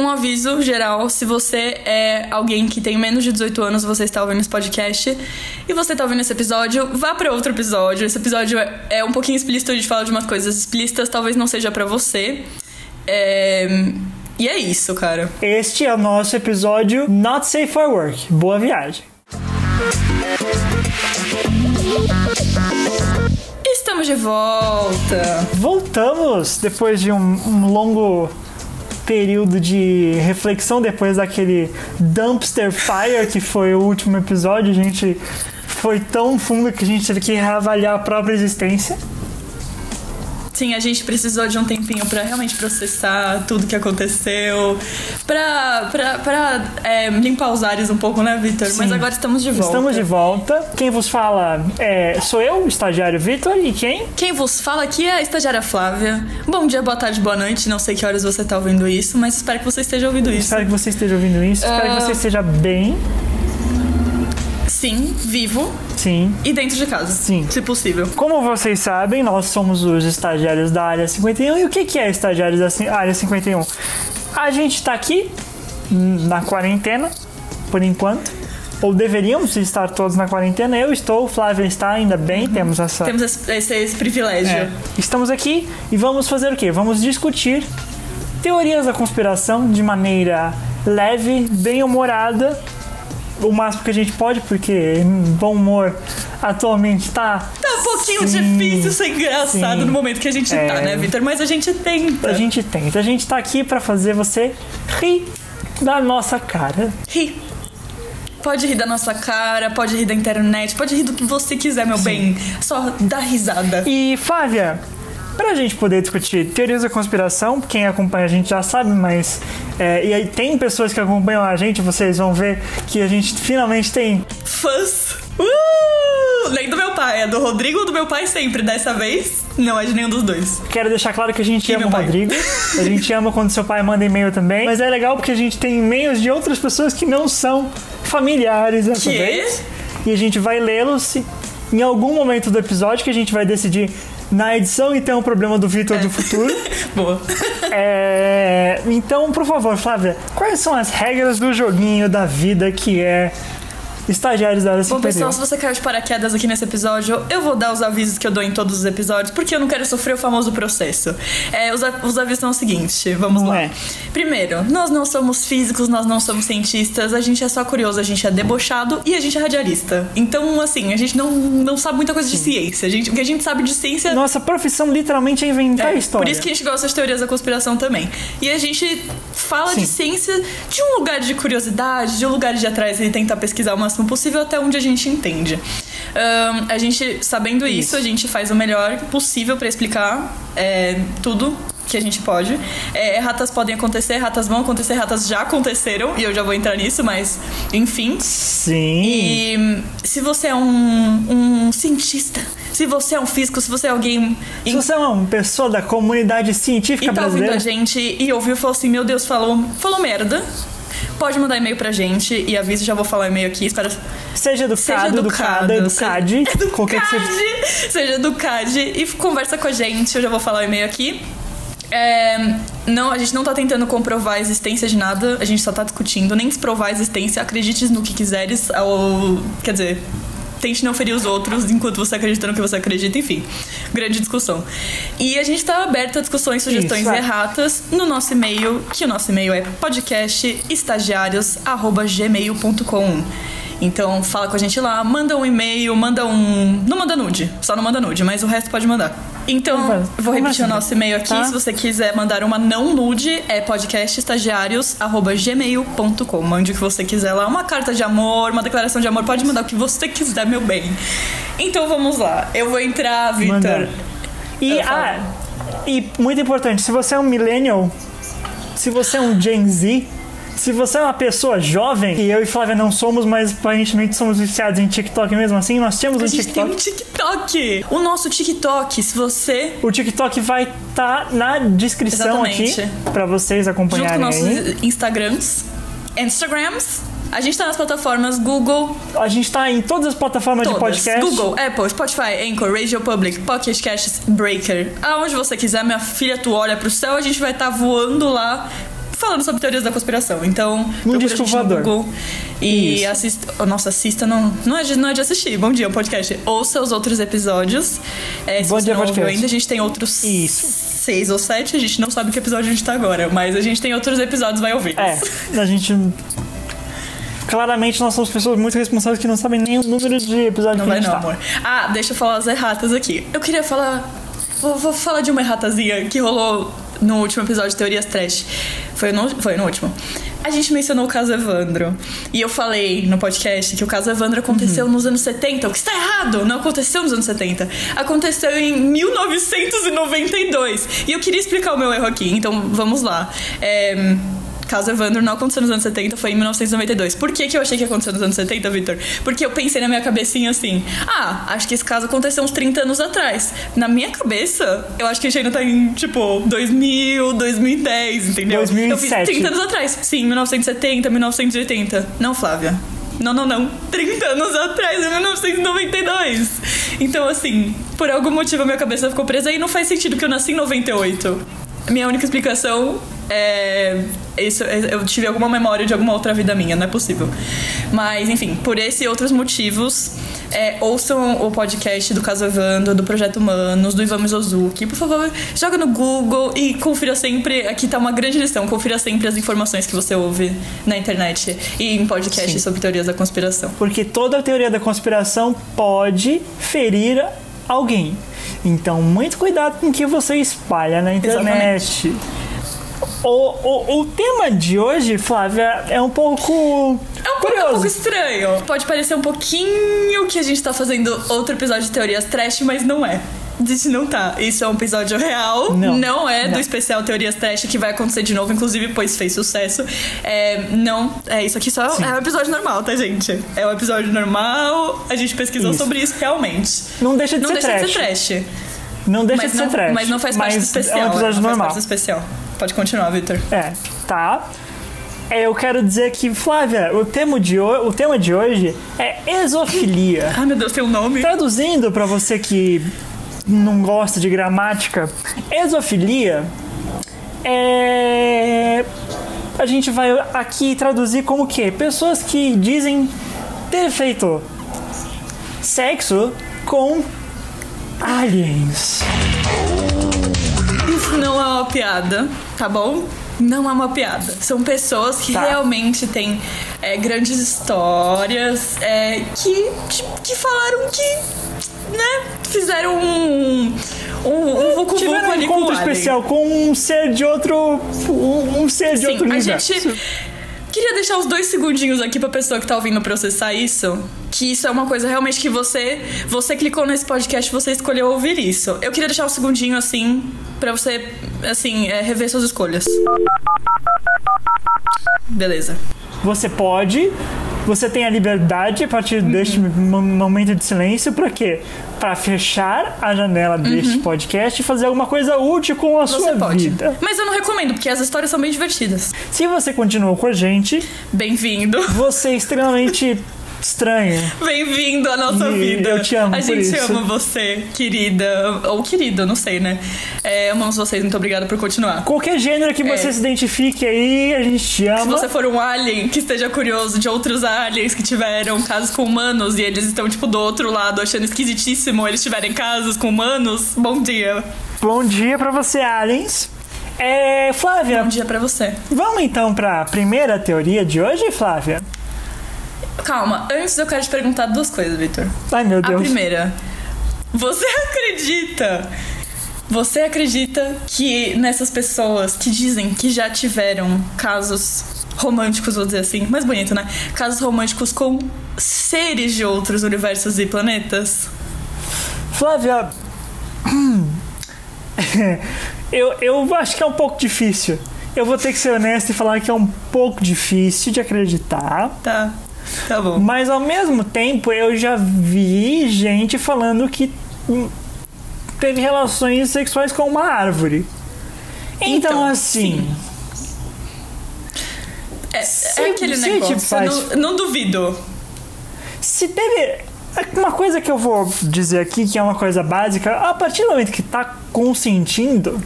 Um aviso geral: se você é alguém que tem menos de 18 anos, você está ouvindo esse podcast e você está ouvindo esse episódio, vá para outro episódio. Esse episódio é- é um pouquinho explícito, a gente fala de umas coisas explícitas, talvez não seja pra você. É, E é isso, cara. Este é o nosso episódio Not Safe for Work. Boa viagem. Estamos de volta. Voltamos depois de um, um longo período de reflexão depois daquele dumpster fire que foi o último episódio. A gente foi tão fundo que a gente teve que reavaliar a própria existência. Sim, a gente precisou de um tempinho pra realmente processar tudo que aconteceu, pra, pra, pra é, limpar os ares um pouco, né, Vitor? Mas agora estamos de volta. Estamos de volta. Quem vos fala é, sou eu, o estagiário Vitor, e quem? Quem vos fala aqui é a estagiária Flávia. Bom dia, boa tarde, boa noite. Não sei que horas você tá ouvindo isso, mas espero que você esteja ouvindo isso. Espero que você esteja ouvindo isso. Espero que Ah. você esteja bem. Sim, vivo Sim. e dentro de casa. Sim. Se possível. Como vocês sabem, nós somos os estagiários da Área 51. E o que é estagiários da Área 51? A gente tá aqui hum, na quarentena, por enquanto. Ou deveríamos estar todos na quarentena. Eu estou, Flávia está, ainda bem, temos essa. Temos esse, esse- esse privilégio. É. Estamos aqui e vamos fazer o quê? Vamos discutir teorias da conspiração de maneira leve, bem humorada, o máximo que a gente pode, porque bom humor atualmente tá. Tá um pouquinho Sim, difícil ser engraçado sim. no momento que a gente É. tá, né, Vitor? Mas a gente tenta. A gente tenta, a gente tá aqui pra fazer você rir da nossa cara. Ri. Pode rir da nossa cara, pode rir da internet, pode rir do que você quiser, meu bem. Só dá risada. E Flávia, pra gente poder discutir teorias da conspiração, quem acompanha a gente já sabe, mas. é, e aí tem pessoas que acompanham a gente, vocês vão ver que a gente finalmente tem Fãs. Uh! Nem do meu pai, é do Rodrigo ou do meu pai sempre. Dessa vez, não é de nenhum dos dois. Quero deixar claro que a gente E ama o. Rodrigo. A gente ama quando seu pai manda e-mail também. Mas é legal porque a gente tem e-mails de outras pessoas que não são familiares dessa Que? vez. E a gente vai lê-los em algum momento do episódio que a gente vai decidir na edição e tem um problema do Vitor do futuro. Boa. É, Então, por favor, Flávia, quais são as regras do joguinho da vida que é estagiários da área Bom, 51? pessoal, se você caiu de paraquedas aqui nesse episódio, eu vou dar os avisos que eu dou em todos os episódios, porque eu não quero sofrer o famoso processo. É, os, os avisos são o seguinte, vamos Não lá. é. Primeiro, nós não somos físicos, nós não somos cientistas, a gente é só curioso, a gente é debochado e a gente é radialista. Então, assim, a gente não, não sabe muita coisa de ciência. A gente, o que a gente sabe de ciência Nossa profissão literalmente é inventar é, história. Por isso que a gente gosta de teorias da conspiração também. E a gente fala Sim. de ciência de um lugar de curiosidade, de um lugar de atrás e tentar pesquisar o máximo possível até onde a gente entende. Ahn, a gente, sabendo isso, Isso. a gente faz o melhor possível pra explicar é, tudo que a gente pode. É, ratas podem acontecer, ratas vão acontecer, ratas já aconteceram, e eu já vou entrar nisso, mas enfim. Sim. E se você é um, um cientista, se você é um físico, se você é alguém Se você é uma pessoa da comunidade científica e tá ouvindo brasileira, a gente e ouviu e falou assim: Meu Deus, falou, falou merda. Pode mandar e-mail pra gente e aviso, já vou falar e-mail aqui. Espero. seja educado, Seja educada, educado, educade, qualquer que seja. Educade, seja educade e conversa com a gente. Eu já vou falar o e-mail aqui. É, não, a gente não tá tentando comprovar a existência de nada, a gente só tá discutindo, nem provar a existência, acredite no que quiseres, ou, quer dizer, tente não ferir os outros enquanto você acredita no que você acredita, enfim. Grande discussão. E a gente tá aberto a discussões, sugestões Isso, é. erratas no nosso e-mail, que o nosso e-mail é podcastestagiários.gmail.com. Então fala com a gente lá, manda um e-mail, manda um. Não manda nude, só não manda nude, mas o resto pode mandar. Então, Vai, vou repetir o nosso e-mail aqui. Tá. Se você quiser mandar uma não nude, é podcastestagiários.gmail.com. Mande o que você quiser lá. Uma carta de amor, uma declaração de amor, pode mandar o que você quiser, meu bem. Então vamos lá. Eu vou entrar. Victor. E, ah, e muito importante, se você é um millennial, se você é um Gen Z, se você é uma pessoa jovem, e eu e Flávia não somos, mas aparentemente somos viciados em TikTok mesmo assim, nós temos A um gente tem TikTok. um TikTok. O nosso TikTok, se você O TikTok vai estar na descrição Exatamente. aqui pra vocês junto com acompanharem nossos. Instagrams, Instagrams, a gente tá nas plataformas Google, A gente tá em todas as plataformas de todas. podcast. Google, Apple, Spotify, Anchor, Radio Public, Pocket Casts, Breaker. Aonde você quiser, minha filha, tu olha pro céu, a gente vai estar voando lá falando sobre teorias da conspiração. Então, a disco voador. E Isso. assista. oh, Nossa, assista não, não, é de, não é de assistir. Bom dia, o podcast. Ouça os outros episódios. É, se Bom você dia, podcast. ainda, a gente tem outros Isso. seis ou sete. A gente não sabe que episódio a gente tá agora, mas a gente tem outros episódios, vai ouvir. É, a gente. Claramente nós somos pessoas muito responsáveis que não sabem nem o número de episódios Não que a vai gente não, tá. amor. Ah, deixa eu falar as erratas aqui. Eu queria falar. Vou, vou falar de uma erratazinha que rolou no último episódio de Teorias Trash. Foi no, foi no último. A gente mencionou o caso Evandro. E eu falei no podcast que o caso Evandro aconteceu Uhum. nos anos 70, o que está errado. Não aconteceu nos anos 70. Aconteceu em 1992. E eu queria explicar o meu erro aqui, então vamos lá. É, Caso Evandro não aconteceu nos anos 70, foi em 1992. Por que, que eu achei que aconteceu nos anos 70, Victor? Porque eu pensei na minha cabecinha assim: ah, acho que esse caso aconteceu uns 30 anos atrás. Na minha cabeça, eu acho que a gente ainda tá em, tipo, 2000, 2010, entendeu? 2007. Eu fiz 30 anos atrás. Sim, 1970, 1980. Não, Flávia. Não, não, não. 30 anos atrás, em 1992. Então, assim, por algum motivo a minha cabeça ficou presa e não faz sentido que eu nasci em 98. Minha única explicação é. Isso, é- eu tive alguma memória de alguma outra vida minha, não é possível. Mas, enfim, por esse e outros motivos, é, ouçam o podcast do Caso Evandro, do Projeto Humanos, do Ivan Mizozuki. Por favor, joga no Google e confira sempre. Aqui tá uma grande lição: confira sempre as informações que você ouve na internet e em podcasts Sim. sobre teorias da conspiração. Porque toda teoria da conspiração pode ferir alguém. Então, muito cuidado com o que você espalha na internet. O, o, o tema de hoje, Flávia, é um pouco É um, pouco, é um curioso. pouco estranho. Pode parecer um pouquinho que a gente tá fazendo outro episódio de teorias trash, mas não é. Isso não tá. Isso é um episódio real. Não. é do Não. especial Teorias Trash que vai acontecer de novo, inclusive, pois fez sucesso. É, não, é isso aqui só é um episódio normal, tá, gente? É um episódio normal. A gente pesquisou Isso. sobre isso realmente. Não deixa de não ser deixa trash. de ser trash. Não deixa de não, ser trash. mas não faz parte do especial. É um episódio não normal. Faz parte do especial. Pode continuar, Victor. É, tá. É, Eu quero dizer que, Flávia, o tema de, o tema de hoje é exofilia. Ai, meu Deus, tem um nome. Traduzindo pra você que não gosta de gramática, exofilia é. A gente vai aqui traduzir como que? Pessoas que dizem ter feito sexo com aliens. Isso não é uma piada, tá bom? Não é uma piada. São pessoas que Tá. realmente têm é, grandes histórias é, que, que falaram que, né, fizeram um. Um, um vucu Tiveram um encontro especial com um ser de outro. Um, um ser de Sim, outro a gente. Queria deixar os dois segundinhos aqui pra pessoa que tá ouvindo processar isso. Que isso é uma coisa realmente que você. Você clicou nesse podcast, você escolheu ouvir isso. Eu queria deixar um segundinho assim, pra você, assim, é, rever suas escolhas. Beleza. Você pode, você tem a liberdade a partir Uhum. deste mo- momento de silêncio pra quê? Pra fechar a janela deste podcast e fazer alguma coisa útil com a Uhum. Você sua pode. vida. Mas eu não recomendo, porque as histórias são bem divertidas. Se você continuou com a gente, Bem-vindo. você é extremamente estranho. Bem-vindo à nossa E vida. eu te amo A gente isso. ama você, querida. Ou querido, não sei, né? É, amamos vocês, muito obrigada por continuar. Qualquer gênero que você É. se identifique aí, a gente te Se ama. você for um alien que esteja curioso de outros aliens que tiveram casos com humanos e eles estão, tipo, do outro lado achando esquisitíssimo eles tiverem casos com humanos, bom dia. Bom dia pra você, aliens. É, Flávia, Bom dia pra você. vamos então pra primeira teoria de hoje, Flávia? Calma, antes eu quero te perguntar duas coisas, Victor. Ai, meu A Deus. primeira, você acredita? Você acredita que nessas pessoas que dizem que já tiveram casos românticos, vou dizer assim, mais bonito, né? Casos românticos com seres de outros universos e planetas? Flávia, eu, eu acho que é um pouco difícil. Eu vou ter que ser honesto e falar que é um pouco difícil de acreditar. Tá, tá bom. Mas ao mesmo tempo eu já vi gente falando que hum, teve relações sexuais com uma árvore. Então, Então, assim, É, Se- é aquele negócio, faz- não, não duvido. se teve. Uma coisa que eu vou dizer aqui, que é uma coisa básica, a partir do momento que tá consentindo,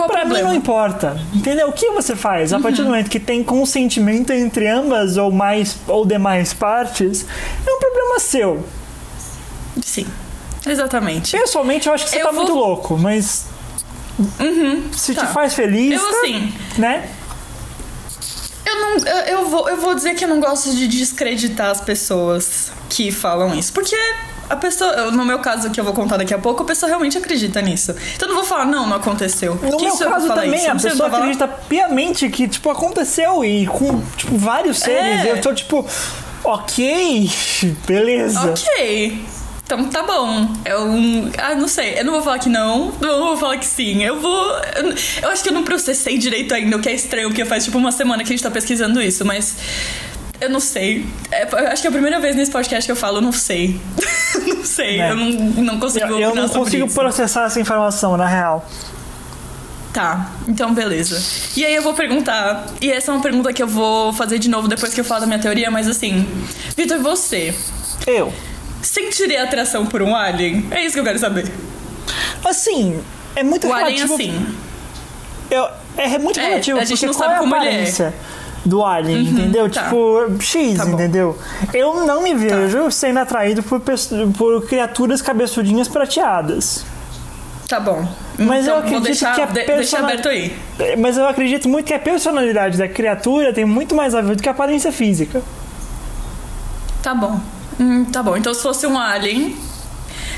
Qual Pra mim problema? não importa. Entendeu? O que você faz? A Uhum. partir do momento que tem consentimento entre ambas ou mais ou demais partes, é um problema seu. Sim. Exatamente. Pessoalmente, eu acho que você Eu tá vou- muito louco, mas. se tá. te faz feliz, Eu tá, assim, né? Eu não. Eu, eu vou, eu vou dizer que eu não gosto de descreditar as pessoas que falam isso. Porque a pessoa, no meu caso que eu vou contar daqui a pouco, a pessoa realmente acredita nisso. Então eu não vou falar, não, não aconteceu. No que meu caso também, isso? A pessoa falar. acredita piamente que, tipo, aconteceu e com, tipo, vários seres. É. Eu tô, tipo, ok, beleza. Ok. Então tá bom. Eu. Ah, não sei. Eu não vou falar que não. Não vou falar que sim. Eu vou. Eu acho que eu não processei direito ainda, o que é estranho, porque faz tipo uma semana que a gente tá pesquisando isso, mas. Eu não sei. É, acho que é a primeira vez nesse podcast que eu falo, não sei. não sei. É. Eu não, não consigo Eu, eu não consigo isso. processar essa informação, na real. Tá, então beleza. E aí eu vou perguntar, e essa é uma pergunta que eu vou fazer de novo depois que eu falar da minha teoria, mas assim, Vitor, você Eu. sentiria atração por um alien? É isso que eu quero saber. Assim, é muito O alien relativo. assim. Eu, é muito É, relativo, a gente não sabe é a como ele é. Do alien, entendeu? tá. Tipo, X, Tá. Tá. entendeu? Eu não me vejo sendo atraído por, por criaturas cabeçudinhas prateadas. Tá bom. Mas então, eu acredito deixar, que a de- deixa aberto aí. Mas eu acredito muito que a personalidade da criatura tem muito mais a ver do que a aparência física. Tá bom. Hum, tá bom. Então se fosse um alien,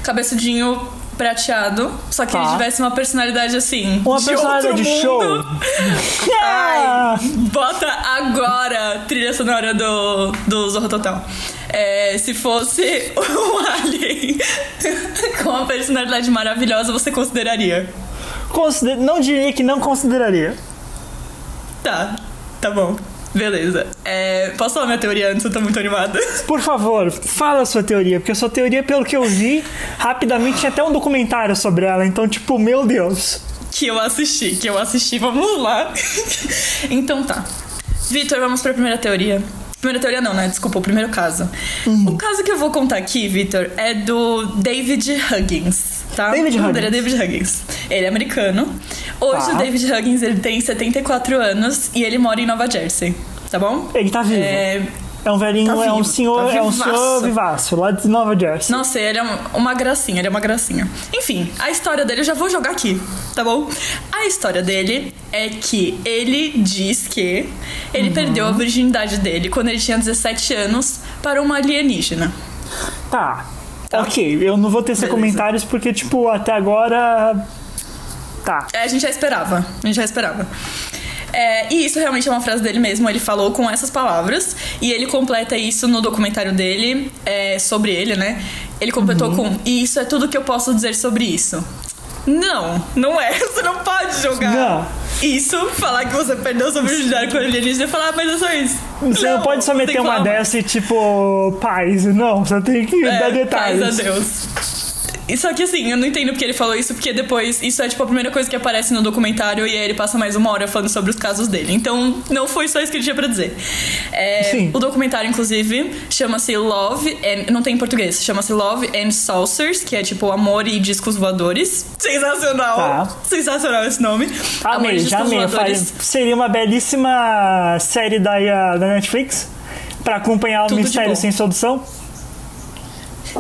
cabeçudinho prateado, só que Tá. ele tivesse uma personalidade assim. Uma de personalidade show. mundo. Ah, Ai, bota agora trilha sonora do, do Zorro Total. É, se fosse um alien com uma personalidade maravilhosa, você consideraria? consider- Não diria que não consideraria. Tá, tá bom. Beleza. É, posso falar minha teoria antes? Eu tô muito animada. Por favor, fala a sua teoria, porque a sua teoria, pelo que eu vi, rapidamente tinha até um documentário sobre ela, então, tipo, meu Deus. Que eu assisti, que eu assisti. Vamos lá. então tá. Vitor, vamos pra primeira teoria. Primeira teoria não, né? Desculpa, o primeiro caso. Uhum. O caso que eu vou contar aqui, Vitor, é do David Huggins, tá? David dele é Huggins. David Huggins. Ele é americano. Hoje Tá. o David Huggins, ele tem 74 anos e ele mora em Nova Jersey, tá bom? Ele tá vivo. É... É um velhinho, Tá é um senhor, tá é um senhor vivaço, lá de Nova Jersey. Nossa, ele é uma- gracinha, ele é uma gracinha. Enfim, a história dele eu já vou jogar aqui, tá bom? A história dele é que ele diz que ele Uhum. perdeu a virgindade dele quando ele tinha 17 anos para uma alienígena. Tá. Ok, eu não vou ter Beleza. comentários porque, tipo, até agora. Tá. É, a gente já esperava, a gente já esperava. É, e isso realmente é uma frase dele mesmo, ele falou com essas palavras, e ele completa isso no documentário dele, é, sobre ele, né? Ele completou Uhum. com, e isso é tudo que eu posso dizer sobre isso. Não, não é. Você não pode jogar Não. isso, falar que você perdeu sua virgindade com alienígena e falar, ah, mas é só isso. Você não, pode só meter uma dessa e, tipo, paz. Não, você tem que é, dar detalhes. Paz a Deus. E Só que assim, eu não entendo porque ele falou isso, porque depois isso é tipo a primeira coisa que aparece no documentário e aí ele passa mais uma hora falando sobre os casos dele. Então não foi só isso que ele tinha pra dizer. É, Sim. O documentário, inclusive, chama-se Love and. Não tem em português, chama-se Love and Saucers, que é tipo amor e discos voadores. Sensacional! Tá. Sensacional esse nome. Amor Amei, e já discos amei. voadores. Seria uma belíssima série da, da Netflix pra acompanhar o Tudo Mistério. Sem Solução.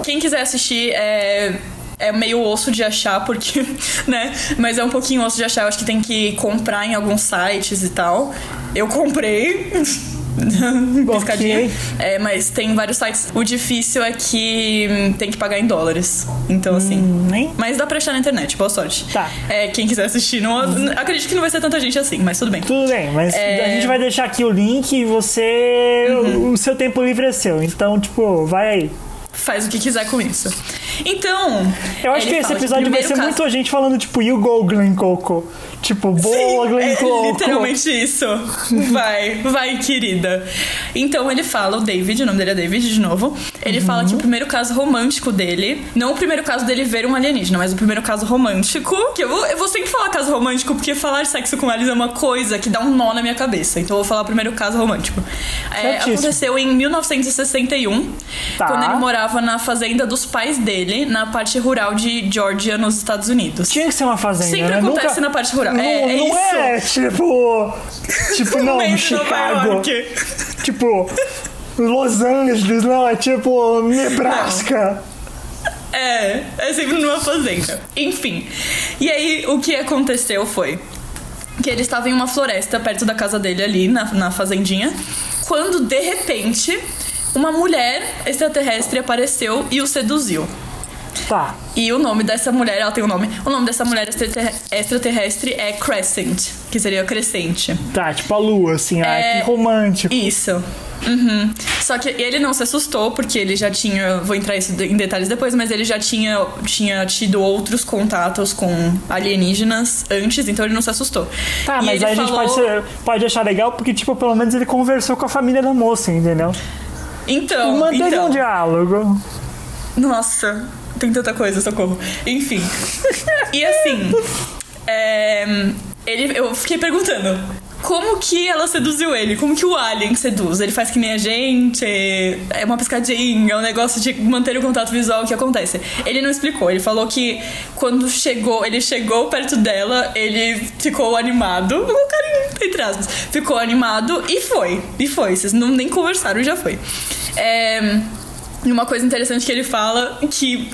Quem quiser assistir é. É meio osso de achar, porque, né? Mas é um pouquinho osso de achar. Eu acho que tem que comprar em alguns sites e tal. Eu comprei. Piscadinha. Ok. É, mas tem vários sites. O difícil é que hum, tem que pagar em dólares. Então, assim. Hum? Mas dá pra achar na internet, boa sorte. Tá. É, quem quiser assistir, não, acredito que não vai ser tanta gente assim, mas tudo bem. Tudo bem, mas É. a gente vai deixar aqui o link e você. Uhum. O seu tempo livre é seu. Então, tipo, vai aí. Faz o que quiser com isso. Então. Eu acho que esse episódio vai ser caso- muito a gente falando, tipo, you go, Glen Coco. Tipo, boa, Glen é Coco. literalmente isso. Vai, vai, querida. Então ele fala, o David, o nome dele é David de novo. Ele Uhum. fala que o primeiro caso romântico dele, não o primeiro caso dele ver um alienígena, mas o primeiro caso romântico, que eu vou, eu vou sempre falar caso romântico, porque falar sexo com eles é uma coisa que dá um nó na minha cabeça. Então eu vou falar o primeiro caso romântico. É, aconteceu em 1961, Tá. quando ele morava na fazenda dos pais dele, na parte rural de Georgia, nos Estados Unidos. Tinha que ser uma fazenda, Sempre né? acontece nunca, na parte rural. Não, é, é não isso. é, tipo. Tipo, No não, meio Chicago. Tipo, Los Angeles, não, é tipo Nebraska. É, é sempre numa fazenda. Enfim. E aí, o que aconteceu foi que ele estava em uma floresta perto da casa dele ali, na, na fazendinha, quando de repente uma mulher extraterrestre apareceu e o seduziu. Tá. E o nome dessa mulher, ela tem um nome. O nome dessa mulher extraterre- extraterrestre é Crescent, que seria crescente. Tá, tipo a lua, assim, ah, É. que romântico. Isso. Uhum. Só que ele não se assustou, porque ele já tinha. Vou entrar isso em detalhes depois, mas ele já tinha, tinha tido outros contatos com alienígenas antes, então ele não se assustou. Tá, E mas aí a gente falou- pode, ser- pode achar legal porque, tipo, pelo menos ele conversou com a família da moça, entendeu? Então. Manteve então um diálogo. Nossa, tem tanta coisa, socorro. Enfim. e assim. é, ele, eu fiquei perguntando. Como que ela seduziu ele? Como que o alien seduz? Ele faz que nem a gente? É uma piscadinha, é um negócio de manter o contato visual, o que acontece? Ele não explicou, ele falou que quando chegou, ele chegou perto dela, ele ficou animado, um carinho, entre aspas, ficou animado e foi, e foi, vocês não, nem conversaram já foi. É, e uma coisa interessante que ele fala que.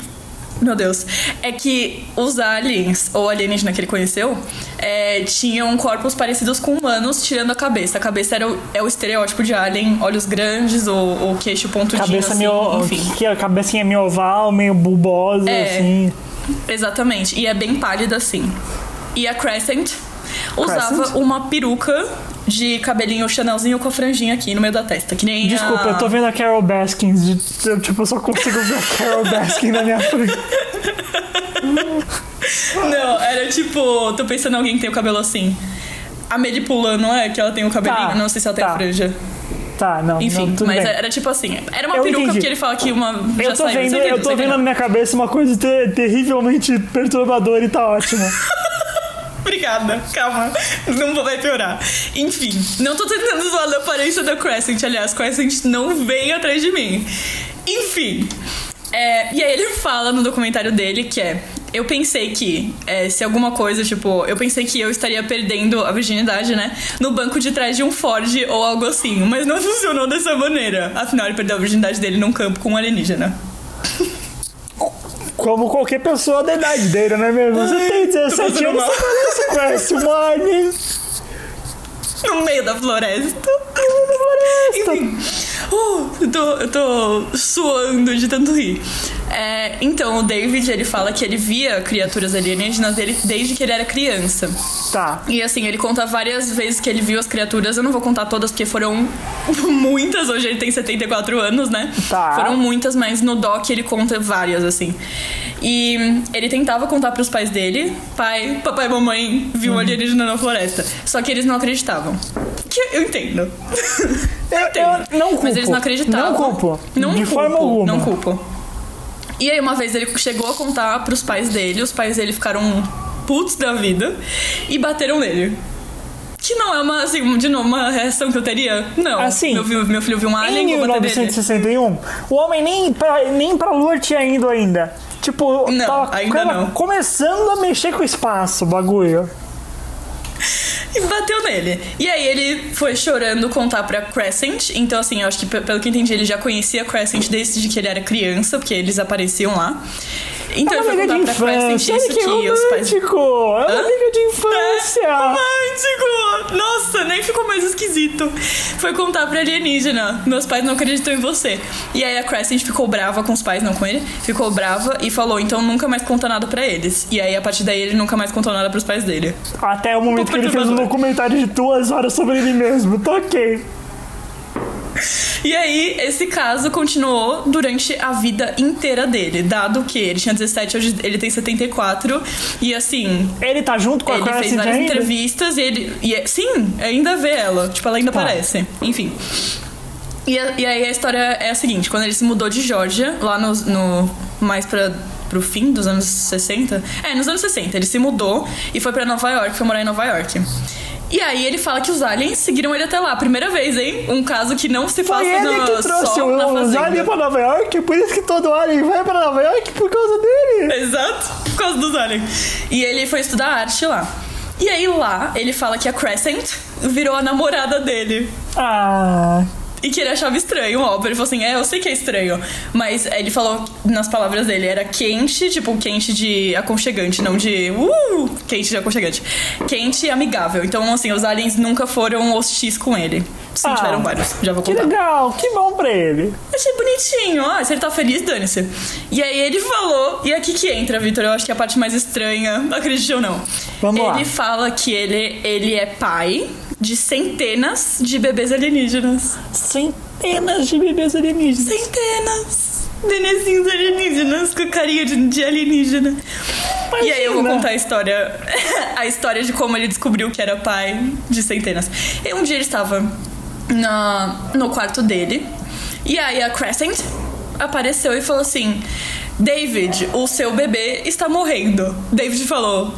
Meu Deus. É que os aliens, ou alienígena que ele conheceu, é, tinham corpos parecidos com humanos, tirando a cabeça. A cabeça era o, é o estereótipo de alien, olhos grandes, ou, ou queixo pontudinho, Cabeça assim, meio. enfim. Que a cabecinha meio oval, meio bulbosa, É. assim. Exatamente. E é bem pálida assim. E a Crescent usava Crescent? uma peruca de cabelinho chanelzinho com a franjinha aqui no meio da testa. Que nem Desculpa, a... eu tô vendo a Carol Baskins. de- eu, tipo, eu só consigo ver a Carol Baskin na minha frente. Não, era tipo, tô pensando em alguém que tem o cabelo assim. A Melipula, não é? Que ela tem o cabelinho. Tá, não sei se ela tem tá. a franja. Tá, não, Enfim, não, mas bem. era tipo assim. Era uma Eu peruca entendi. porque ele fala que uma. Eu tô saiu. vendo, eu tô vendo na minha cabeça uma coisa ter- terrivelmente perturbadora e tá ótimo. Obrigada, calma. Não vai piorar. Enfim, não tô tentando zoar da aparência da Crescent. Aliás, Crescent não vem atrás de mim. Enfim. é, e aí ele fala no documentário dele que é. Eu pensei que é, se alguma coisa, tipo, eu pensei que eu estaria perdendo a virginidade, né? No banco de trás de um Ford ou algo assim. Mas não funcionou dessa maneira. Afinal, ele perdeu a virgindade dele num campo com um alienígena. Como qualquer pessoa da idade dele, não é mesmo? Você tem tô 17 passando anos, mal. você conhece um alien. No meio da floresta. Enfim. Uh, eu, tô, eu tô suando de tanto rir. É, então, o David, ele fala que ele via criaturas alienígenas dele desde que ele era criança. Tá. E assim, ele conta várias vezes que ele viu as criaturas. Eu não vou contar todas porque foram muitas. Hoje ele tem 74 anos, né? Tá. Foram muitas, mas no doc ele conta várias, assim. E ele tentava contar pros pais dele: pai, papai e mamãe viu um alienígena na floresta. Só que eles não acreditavam. Que eu entendo. Eu, entendo. eu não culpo. Mas eles não acreditavam. Não culpo. Não de culpo, forma alguma. Não culpo. E aí uma vez ele chegou a contar pros pais dele, os pais dele ficaram putos da vida e bateram nele. Que não é uma, assim, de novo, uma reação que eu teria. Não. Assim, meu, filho- meu filho viu um alien, Em vou bater nele. 1961, o homem nem pra, nem pra lua tinha ido ainda. Tipo, Não, tava ainda come- não. começando a mexer com o espaço, o bagulho. E bateu nele. E aí ele foi chorando contar pra Crescent. Então, assim, eu acho que pe- pelo que entendi, ele já conhecia Crescent desde que ele era criança, porque eles apareciam lá. Então É uma amiga de infância. Olha que pais. romântico. É uma amiga de infância. Romântico! Nossa, nem ficou mais esquisito. Foi contar pra alienígena. Meus pais não acreditam em você. E aí a Crescent ficou brava com os pais, não com ele. Ficou brava e falou: então nunca mais conta nada pra eles. E aí a partir daí ele nunca mais contou nada pros pais dele. Até o momento que ele fez um documentário de duas horas sobre ele mesmo. Ok. E aí, esse caso continuou durante a vida inteira dele, dado que ele tinha 17, hoje ele tem 74, e assim, Ele tá junto com a ele fez várias ainda? entrevistas e ele. E, é- sim, ainda vê ela. Tipo, ela ainda Tá. aparece. Enfim. E, a- e aí a história é a seguinte: quando ele se mudou de Georgia, lá no. no mais pra. Pro fim dos anos 60? É, nos anos 60. Ele se mudou e foi pra Nova York, foi morar em Nova York. E aí ele fala que os aliens seguiram ele até lá. Primeira vez, hein? Um caso que não se passa ele no, que trouxe só na os aliens pra Nova York, por isso que todo alien vai pra Nova York por causa dele. Exato, por causa dos aliens. E ele foi estudar arte lá. E aí lá ele fala que a Crescent virou a namorada dele. Ah, E que ele achava estranho, óbvio. Ele falou assim: É, eu sei que é estranho. Mas ele falou, nas palavras dele, era quente, tipo, quente de aconchegante, não de. Uh! Quente de aconchegante. Quente e amigável. Então, assim, os aliens nunca foram hostis com ele. Sim, Ah, tiveram vários. Já vou que contar. legal, que bom pra ele. Achei bonitinho. Ah, se ele tá feliz, dane-se. E aí ele falou. E aqui que entra, Vitor. Eu acho que é a parte mais estranha. Acredite ou não. Vamos ele lá. fala que ele, ele é pai de centenas de bebês alienígenas. Centenas de bebês alienígenas. Centenas. Benezinhos alienígenas com carinha de, de alienígena. E aí eu vou Imagina. contar a história. a história de como ele descobriu que era pai de centenas. E um dia ele estava na, no quarto dele. E aí a Crescent apareceu e falou assim: David, o seu bebê está morrendo. David falou: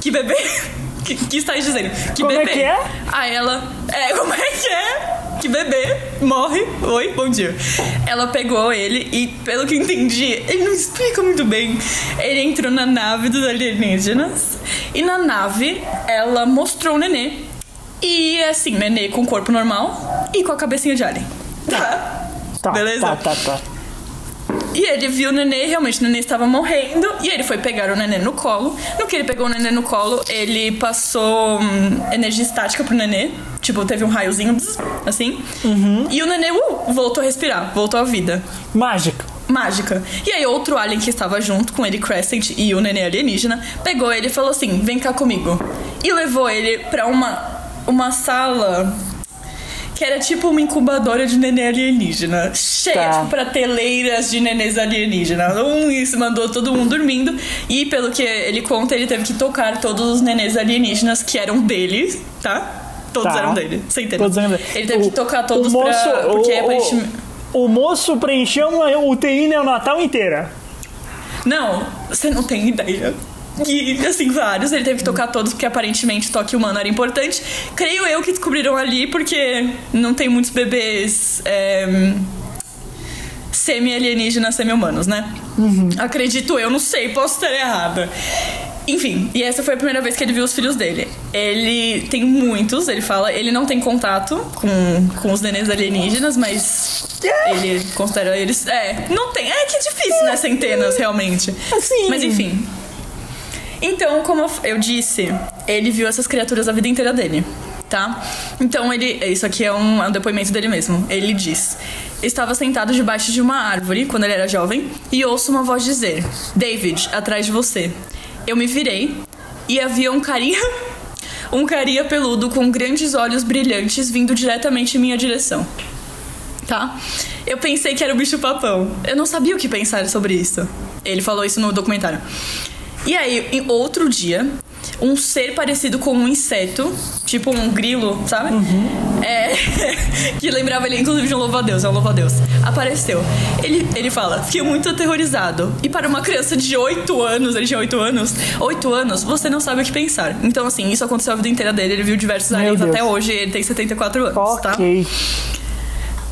Que bebê? Que, que está dizendo? Que Como é bebê? que é? Aí ela, é, como é que é? Que bebê morre. Oi, bom dia. Ela pegou ele e, pelo que entendi, ele não explica muito bem. Ele entrou na nave dos alienígenas e na nave ela mostrou o nenê. E assim, nenê com corpo normal e com a cabecinha de alien. Tá? Tá, Beleza? tá, tá, tá. E ele viu o nenê, realmente o nenê estava morrendo, e ele foi pegar o nenê no colo. No que ele pegou o nenê no colo, ele passou hum, energia estática pro nenê. Tipo, teve um raiozinho, bzz, assim. E o nenê uh, voltou a respirar, voltou à vida. Mágica. Mágica. E aí outro alien que estava junto com ele, Crescent, e o nenê alienígena, pegou ele e falou assim, vem cá comigo. E levou ele pra uma, uma sala que era tipo uma incubadora de nenê alienígena. Cheia, Tá. tipo, prateleiras de nenês alienígena. Um, isso mandou todo mundo dormindo. E pelo que ele conta, ele teve que tocar todos os nenês alienígenas que eram dele, tá? Todos Tá. eram dele, centenas. Todos eram- Ele teve O- que tocar todos o moço, pra. Porque o, aparentemente. o, o moço preencheu uma UTI neonatal inteira. Não, você não tem ideia. E, assim, vários. Ele teve que tocar todos, porque aparentemente toque humano era importante. Creio eu que descobriram ali, porque não tem muitos bebês é, semi-alienígenas, semi-humanos, né? Acredito eu, não sei, posso estar errada. Enfim, e essa foi a primeira vez que ele viu os filhos dele. Ele tem muitos, ele fala, ele não tem contato com, com os nenês alienígenas, mas ele considera eles. É, não tem. É que é difícil, né? Centenas, realmente. Assim. Mas enfim. Então, como eu- disse, ele viu essas criaturas a vida inteira dele, tá? Então ele. Isso aqui é um, é um depoimento dele mesmo. Ele diz: Estava sentado debaixo de uma árvore quando ele era jovem e ouço uma voz dizer: David, atrás de você. Eu me virei e havia um carinha. Um carinha peludo com grandes olhos brilhantes vindo diretamente em minha direção. Tá? Eu pensei que era o bicho papão. Eu não sabia o que pensar sobre isso. Ele falou isso no documentário. E aí, em outro dia, um ser parecido com um inseto, tipo um grilo, sabe? É, que lembrava ele, inclusive, de um louva-a-Deus, é um louva-a-Deus. Apareceu. Ele, ele fala, fiquei muito aterrorizado. E para uma criança de 8 anos, ele tinha 8 anos, 8 anos, você não sabe o que pensar. Então, assim, isso aconteceu a vida inteira dele, ele viu diversos Meu aliens Deus. até hoje, ele tem 74 anos, tá? Ok.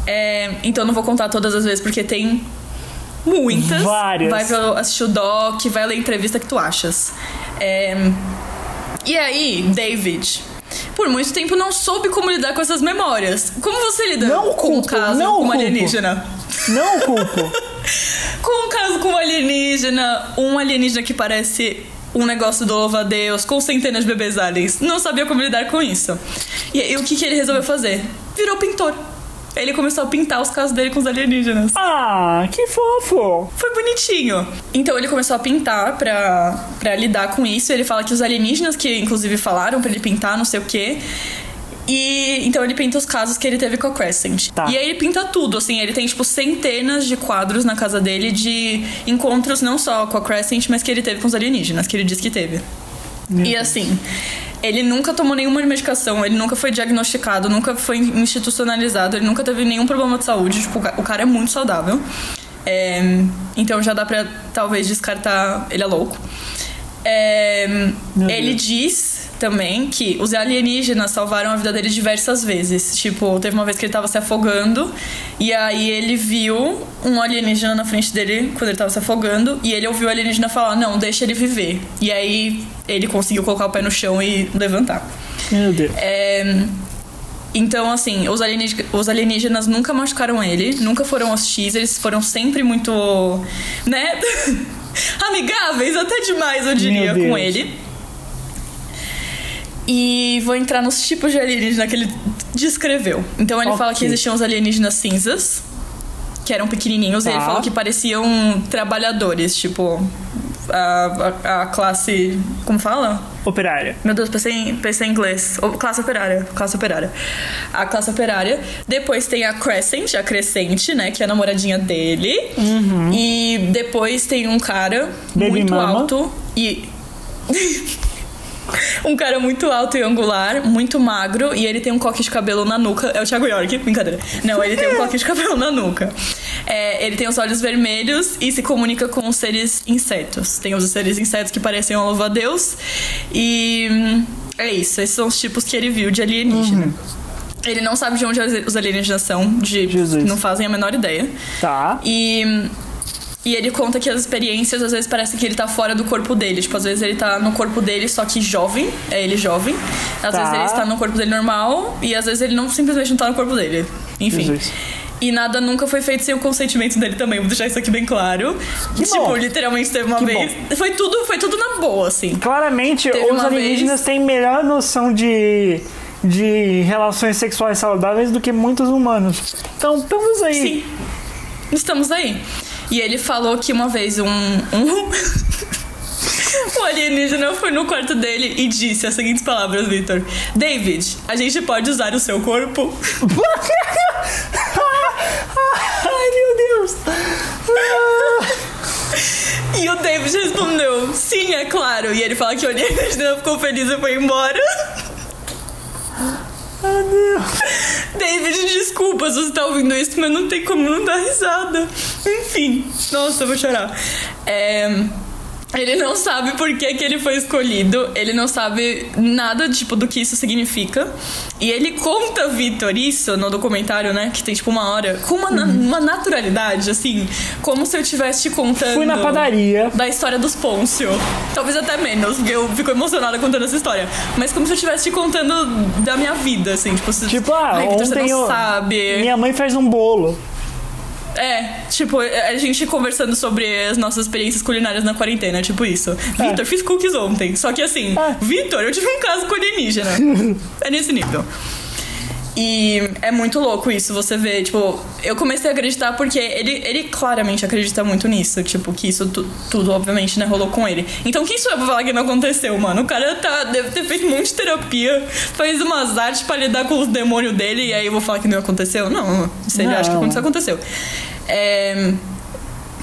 É, então não vou contar todas as vezes porque tem muitas. Várias. Vai assistir o doc, vai ler a entrevista que tu achas. É, e aí, David, por muito tempo não soube como lidar com essas memórias. Como você lida Não com o culpo, caso não com um alienígena? Não culpo. Com um caso com um alienígena, um alienígena que parece um negócio do louva-a-Deus, com centenas de bebês aliens. Não sabia como lidar com isso. E aí, o que, que ele resolveu fazer? Virou pintor. Ele começou a pintar os casos dele com os alienígenas. Ah, que fofo. Foi bonitinho. Então ele começou a pintar pra, pra lidar com isso. Ele fala que os alienígenas, que inclusive falaram pra ele pintar, não sei o quê. E então ele pinta os casos que ele teve com a Crescent. Tá. E aí ele pinta tudo, assim, ele tem tipo centenas de quadros na casa dele de encontros não só com a Crescent, mas que ele teve com os alienígenas, que ele disse que teve. E assim, ele nunca tomou nenhuma medicação, ele nunca foi diagnosticado, nunca foi institucionalizado, ele nunca teve nenhum problema de saúde. Tipo, o ca- o cara é muito saudável. É, então já dá pra talvez descartar ele é louco. É, ele diz também que os alienígenas salvaram a vida dele diversas vezes. Tipo, teve uma vez que ele tava se afogando e aí ele viu um alienígena na frente dele quando ele tava se afogando e ele ouviu o alienígena falar: "Não, deixa ele viver". E aí ele conseguiu colocar o pé no chão e levantar. Meu Deus. É, então, assim, os alienígenas, os alienígenas nunca machucaram ele, nunca foram hostis, eles foram sempre muito, né? Amigáveis, até demais, eu diria, com ele. E vou entrar nos tipos de alienígena que ele descreveu. Então ele fala que existiam os alienígenas cinzas, que eram pequenininhos, e ele Tá. falou que pareciam trabalhadores, tipo a, a, a classe. Como fala? Operária. Meu Deus, pensei em, pensei em inglês. O- Classe operária. Classe operária. A classe operária. Depois tem a Crescent, a Crescente, né? Que é a namoradinha dele. E depois tem um cara Baby muito mama. alto e. um cara muito alto e angular, muito magro, e ele tem um coque de cabelo na nuca. É o Thiago York, brincadeira. Não, ele tem um coque de cabelo na nuca. É, ele tem os olhos vermelhos e se comunica com os seres insetos. Tem os seres insetos que parecem um louva-a-Deus. E hum, é isso, esses são os tipos que ele viu de alienígena. Ele não sabe de onde os alienígenas são, de, Jesus. não fazem a menor ideia. Tá. E, e ele conta que as experiências às vezes parece que ele tá fora do corpo dele. Tipo, às vezes ele tá no corpo dele, só que jovem. É ele jovem. Às Tá. vezes ele está no corpo dele normal. E às vezes ele não simplesmente não tá no corpo dele. Enfim. Jesus. E nada nunca foi feito sem o consentimento dele também. Vou deixar isso aqui bem claro. Que tipo, bom. literalmente teve uma Que vez. Foi tudo, foi tudo na boa, assim. Claramente, Teve os alienígenas têm melhor noção de, de relações sexuais saudáveis do que muitos humanos. Então, estamos aí. Sim. Estamos aí. E ele falou que uma vez um. um... O alienígena foi no quarto dele e disse as seguintes palavras, Victor. David, a gente pode usar o seu corpo? Ai, meu Deus. E o David respondeu, sim, é claro. E ele fala que o alienígena ficou feliz e foi embora. Deus. David, desculpa se você tá ouvindo isso, mas não tem como não dar risada. Enfim, nossa, eu vou chorar. É, Ele não sabe por que, que ele foi escolhido, ele não sabe nada, tipo, do que isso significa. E ele conta, Vitor, isso no documentário, né? Que tem, tipo, uma hora, com uma, na- uma naturalidade, assim, como se eu estivesse te contando. Fui na padaria. Da história dos Pôncio. Talvez até menos, porque eu fico emocionada contando essa história. Mas como se eu estivesse te contando da minha vida, assim, tipo, se- Tipo, ah, Ai, você ontem não eu- sabe. Minha mãe fez um bolo. É, tipo, a gente conversando sobre as nossas experiências culinárias na quarentena, tipo isso. Vitor, fiz cookies ontem. Só que assim, É. Vitor, eu tive um caso com alienígena. é nesse nível. E é muito louco isso, você vê, tipo, eu comecei a acreditar porque ele, ele claramente acredita muito nisso, tipo, que isso tu- tudo, obviamente, né, rolou com ele. Então quem sou eu pra falar que não aconteceu, mano? O cara tá, deve ter feito um monte de terapia, fez umas artes pra lidar com os demônios dele, e aí eu vou falar que não aconteceu? Não, se ele acha que Não. aconteceu, aconteceu. É,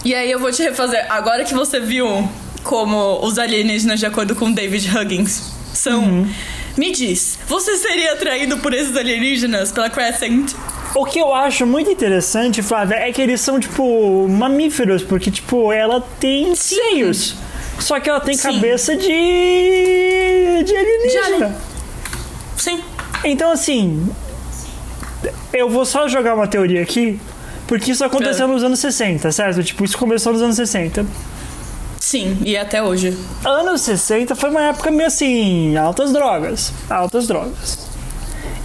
E aí eu vou te refazer, agora que você viu como os alienígenas, de acordo com David Huggins, são. Uhum. Me diz, você seria atraído por esses alienígenas pela Crescent? O que eu acho muito interessante, Flávia, é que eles são, tipo, mamíferos, porque, tipo, ela tem seios. Só que ela tem Sim. cabeça de. de alienígena. alien. Sim. Então, assim. Eu vou só jogar uma teoria aqui, porque isso aconteceu É. nos anos 60, certo? Tipo, isso começou nos anos 60. Sim, e até hoje. Anos 60 foi uma época meio assim, altas drogas. Altas drogas.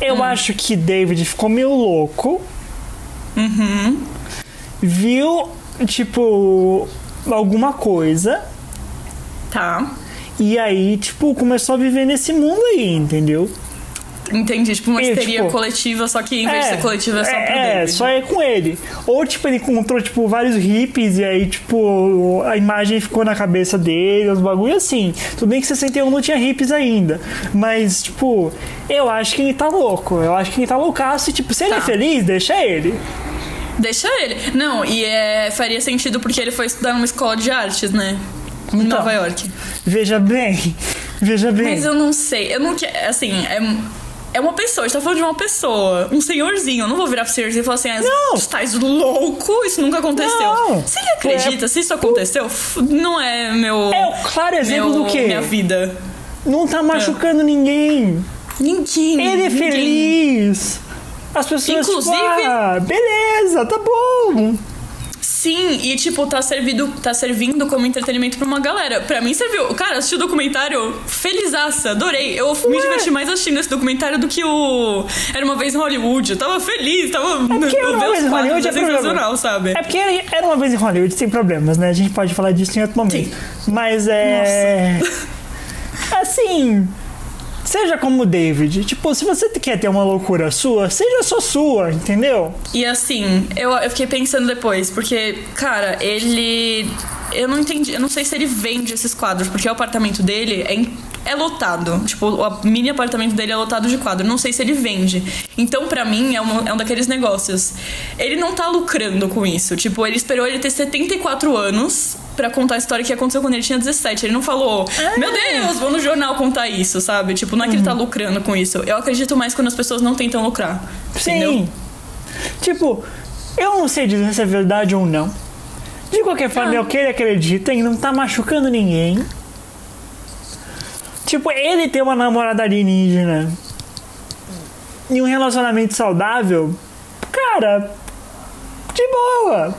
Eu acho que David ficou meio louco. Viu, tipo, alguma coisa. Tá. E aí, tipo, começou a viver nesse mundo aí, entendeu? Entendi. Tipo, uma E, histeria tipo, coletiva, só que em vez de ser coletiva é só pro é, David. só é com ele. Ou, tipo, ele encontrou, tipo, vários hippies e aí, tipo, a imagem ficou na cabeça dele, os bagulho assim. Tudo bem que 61 não tinha hippies ainda. Mas, tipo, eu acho que ele tá louco. Eu acho que ele tá loucaço e, tipo, se ele Tá. é feliz, deixa ele. Deixa ele. Não, e é, faria sentido porque ele foi estudar numa escola de artes, né? Em Então. Nova York. Veja bem. Veja bem. Mas eu não sei. Eu não quero. Assim, é. É uma pessoa, a gente tá falando de uma pessoa, um senhorzinho. Eu não vou virar pro senhorzinho e falar assim, ah, Não. estás louco, isso nunca aconteceu. Não. Se ele acredita, se isso aconteceu, f- não é meu. É o claro exemplo meu, do quê? Minha vida. Não tá machucando ninguém. Ninguém. Ele é ninguém. feliz. As pessoas, Inclusive- tipo, ah, beleza, tá bom. Sim, e tipo, tá, servido, tá servindo como entretenimento pra uma galera. Pra mim serviu. Cara, assisti o documentário felizaça, adorei. Eu me Ué. diverti mais assistindo esse documentário do que o Era uma vez em Hollywood. Eu tava feliz, tava. porque Era Uma Vez em Hollywood é é sensacional, sabe? É porque era uma vez em Hollywood, sem problemas, né? A gente pode falar disso em outro momento. Sim. Mas é. Assim. Seja como o David. Tipo, se você quer ter uma loucura sua, seja só sua, entendeu? E assim, eu, eu fiquei pensando depois, porque, cara, ele. Eu não entendi, eu não sei se ele vende esses quadros, porque o apartamento dele é, é lotado. Tipo, o mini apartamento dele é lotado de quadro. Não sei se ele vende. Então, pra mim, é um, é um daqueles negócios. Ele não tá lucrando com isso. Tipo, ele esperou ele ter 74 anos pra contar a história que aconteceu quando ele tinha 17. Ele não falou, meu Deus, vou no jornal contar isso, sabe? Tipo, não é que ele tá lucrando com isso. Eu acredito mais quando as pessoas não tentam lucrar. Entendeu? Sim. Tipo, eu não sei dizer se é verdade ou não. De qualquer forma, Ah. é o que ele acredita e não tá machucando ninguém. Tipo, ele tem uma namorada alienígena e um relacionamento saudável, cara, de boa.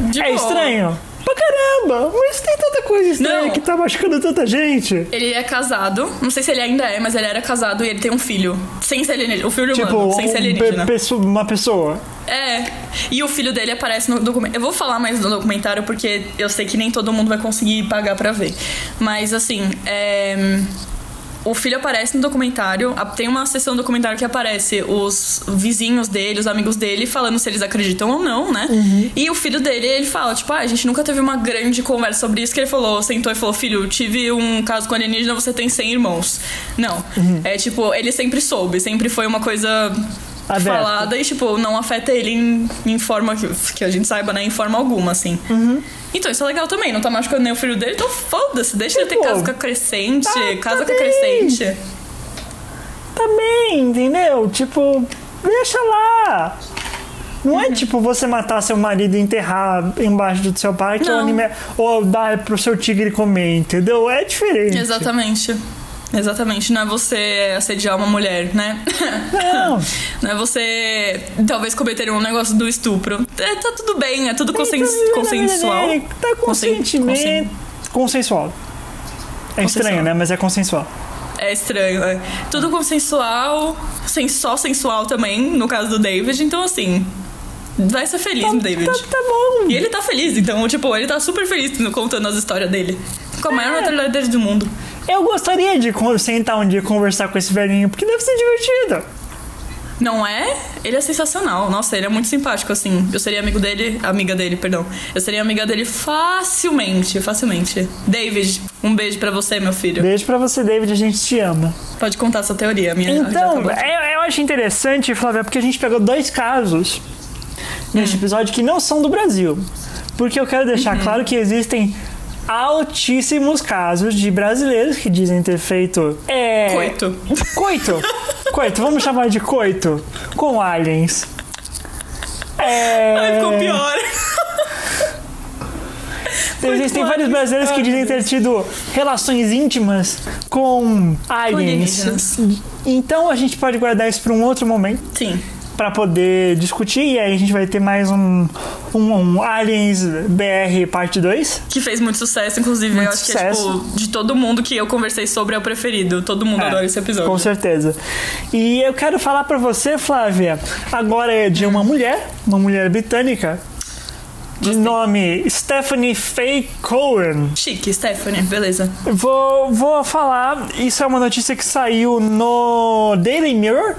De é boa. estranho? Pra caramba! Mas tem tanta coisa estranha Não. que tá machucando tanta gente. Ele é casado, não sei se ele ainda é, mas ele era casado e ele tem um filho. Sem ser alienígena. O filho Tipo, humano, sem ser um alienígena. pe- pesso- uma pessoa. É. E o filho dele aparece no documentário. Eu vou falar mais do documentário porque eu sei que nem todo mundo vai conseguir pagar pra ver. Mas assim, é. O filho aparece no documentário. Tem uma sessão do documentário que aparece os vizinhos dele, os amigos dele, falando se eles acreditam ou não, né? E o filho dele, ele fala, tipo, ah, a gente nunca teve uma grande conversa sobre isso. Que ele falou, sentou e falou, filho, tive um caso com alienígena, você tem 100 irmãos. Não. É tipo, ele sempre soube, sempre foi uma coisa Aberta. falada e, tipo, não afeta ele em, em forma que, que a gente saiba, né? Em forma alguma, assim. Então, isso é legal também, não tá machucando nem o filho dele, então foda-se, deixa ele ter Tipo, casa com a crescente, tá- casa tá com a crescente. Também, entendeu? Tipo, deixa lá. Não Uhum. é tipo você matar seu marido e enterrar embaixo do seu parque ou, Não. anime- ou dar pro seu tigre comer, entendeu? É diferente. Exatamente. Exatamente, não é você assediar uma mulher, né? Não. Não é você talvez cometer um negócio do estupro. É, tá tudo bem, é tudo consen consensual. Tá Consen- consentimento. Consensual. É estranho, né? Mas é consensual. É estranho, é. Tudo consensual, sem, só sensual também, no caso do David. Então, assim, vai ser feliz, David. Tá, tá bom. E ele tá feliz, então, tipo, ele tá super feliz contando as histórias dele. Com a maior naturalidade do mundo. Eu gostaria de sentar um dia e conversar com esse velhinho, porque deve ser divertido. Não é? Ele é sensacional. Nossa, ele é muito simpático, assim. Eu seria amigo dele, amiga dele, perdão. Eu seria amiga dele facilmente, facilmente. David, um beijo pra você, meu filho. Beijo pra você, David, a gente te ama. Pode contar sua teoria, minha Então, acabou. é- eu acho interessante, Flávia, porque a gente pegou dois casos neste episódio que não são do Brasil. Porque eu quero deixar claro que existem altíssimos casos de brasileiros que dizem ter feito. É, Coito. Coito. Coito, vamos chamar de coito. Com aliens. É, Ai, ficou pior. Existem vários brasileiros que dizem ter tido relações íntimas com aliens. alienígenas. Então a gente pode guardar isso para um outro momento. Sim. Pra poder discutir e aí a gente vai ter mais um, um, um Aliens BR parte 2. Que fez muito sucesso, inclusive. Muito eu acho sucesso. que é, tipo, de todo mundo que eu conversei sobre é o preferido. Todo mundo É, adora esse episódio. Com certeza. E eu quero falar pra você, Flávia, agora é de uma mulher, uma mulher britânica, de nome Stephanie Faye Cohen. Chique, Stephanie, beleza. Vou, vou falar, isso é uma notícia que saiu no Daily Mirror,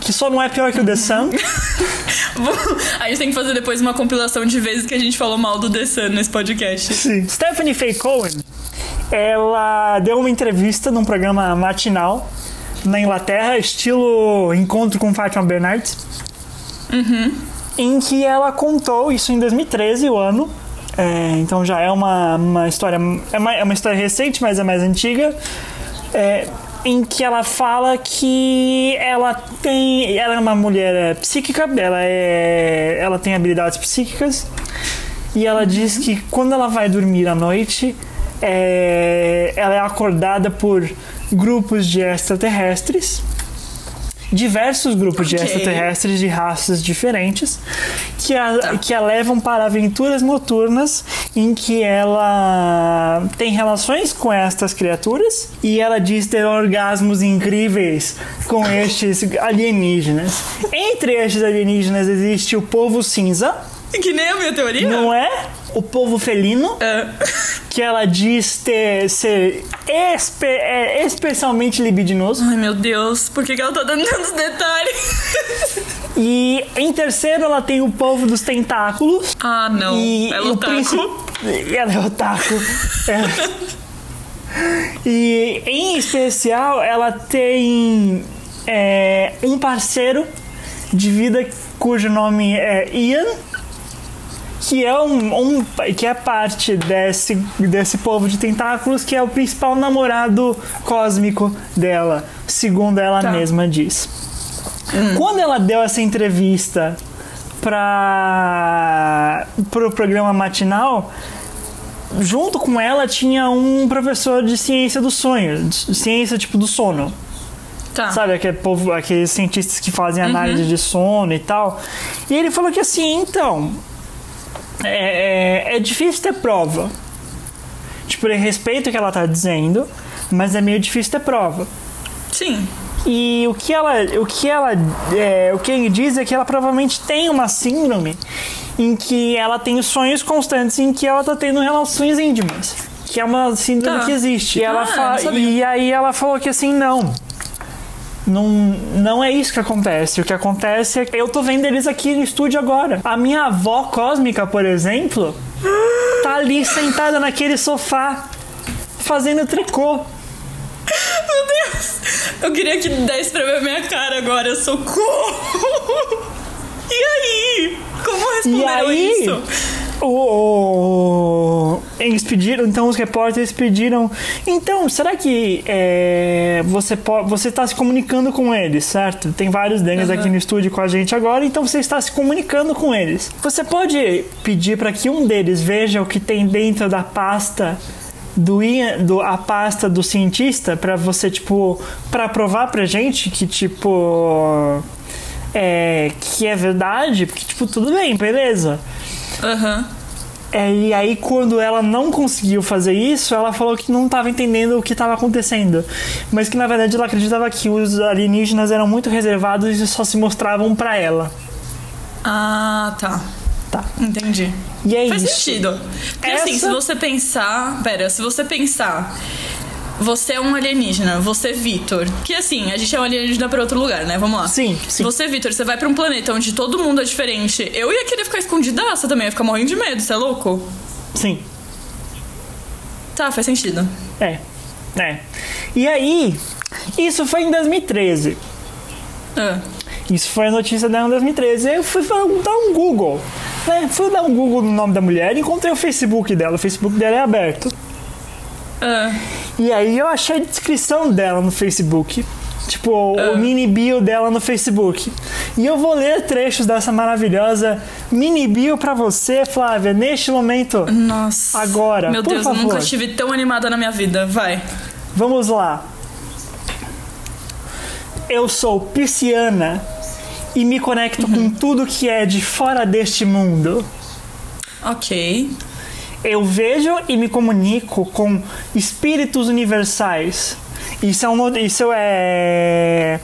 que só não é pior que o The Sun. A gente tem que fazer depois uma compilação de vezes que a gente falou mal do The Sun nesse podcast. Sim. Stephanie Faye Cohen, ela deu uma entrevista num programa matinal na Inglaterra, estilo Encontro com Fátima Bernardes, em que ela contou, isso em 2013, o ano, é, então já é uma, uma história, é uma, é uma história recente, mas é mais antiga, é, em que ela fala que ela tem, ela é uma mulher é, psíquica, ela, é, ela tem habilidades psíquicas, e ela diz que quando ela vai dormir à noite, é, ela é acordada por grupos de extraterrestres diversos grupos de Ok. extraterrestres de raças diferentes que a, que a levam para aventuras noturnas em que ela tem relações com estas criaturas e ela diz ter orgasmos incríveis com estes alienígenas. Entre estes alienígenas existe o povo cinza, Que nem a minha teoria? não é? O povo felino, É. que ela diz ter ser espe- é, especialmente libidinoso. Ai, meu Deus. Por que, que ela tá dando tantos detalhes? E em terceiro ela tem o povo dos tentáculos. ah, não. E, Ela é o otaku. Ela é otaku. É. E em especial ela tem é, um parceiro de vida cujo nome é Ian. Que é, um, um- que é parte desse, desse povo de tentáculos, que é o principal namorado cósmico dela, segundo ela Tá. mesma diz. Quando ela deu essa entrevista para o programa matinal, junto com ela tinha um professor de ciência do sonho, de ciência tipo do sono. Tá. Sabe, aquele povo, aqueles cientistas que fazem análise de sono e tal. E ele falou que assim, então, é, é, é difícil ter prova. Tipo, ele respeita o que ela tá dizendo, mas é meio difícil ter prova. Sim. E o que ela, o que ela, é, o que ele diz é que ela provavelmente tem uma síndrome em que ela tem sonhos constantes em que ela tá tendo relações íntimas, que é uma síndrome Tá. que existe. E ela Ah, fa- não sabia. e aí ela falou que assim não. Não, não é isso que acontece. O que acontece é que eu tô vendo eles aqui no estúdio agora. A minha avó cósmica, por exemplo, tá ali sentada naquele sofá fazendo tricô. Meu Deus. Eu queria que desse pra ver a minha cara agora. Socorro. E aí? Como E responderam aí, isso? O, eles pediram, então os repórteres pediram, então, será que é, você você está se comunicando com eles, certo? Tem vários deles Aham. aqui no estúdio com a gente agora, então você está se comunicando com eles. Você pode pedir para que um deles veja o que tem dentro da pasta do, do a pasta do cientista para você tipo para provar pra gente que tipo é, que é verdade, porque tipo tudo bem, beleza. Aham. É, e aí, quando ela não conseguiu fazer isso, ela falou que não estava entendendo o que estava acontecendo. Mas que na verdade ela acreditava que os alienígenas eram muito reservados e só se mostravam pra ela. Ah, tá. Tá. Entendi. E é Faz isso. sentido. Porque assim, Essa- se você pensar. Pera, se você pensar. Você é um alienígena, você, Vitor. Que assim, a gente é um alienígena pra outro lugar, né? Vamos lá. Sim, sim. Você, Vitor, você vai pra um planeta onde todo mundo é diferente. Eu ia querer ficar escondidaça também, ia ficar morrendo de medo, você é louco? Sim. Tá, faz sentido. É. É. E aí, isso foi em 2013. Ah. Isso foi a notícia dela em 2013. Aí eu fui dar um Google. Né? Fui dar um Google no nome da mulher e encontrei o Facebook dela. O Facebook dela é aberto. Ah. E aí eu achei a descrição dela no Facebook. Tipo, o mini bio dela no Facebook. E eu vou ler trechos dessa maravilhosa mini bio pra você, Flávia, neste momento. Nossa. Agora, Meu Deus, eu favor. nunca estive tão animada na minha vida. Vai. Vamos lá. Eu sou pisciana e me conecto com tudo que é de fora deste mundo. Ok. Eu vejo e me comunico com espíritos universais. Isso é um, isso é,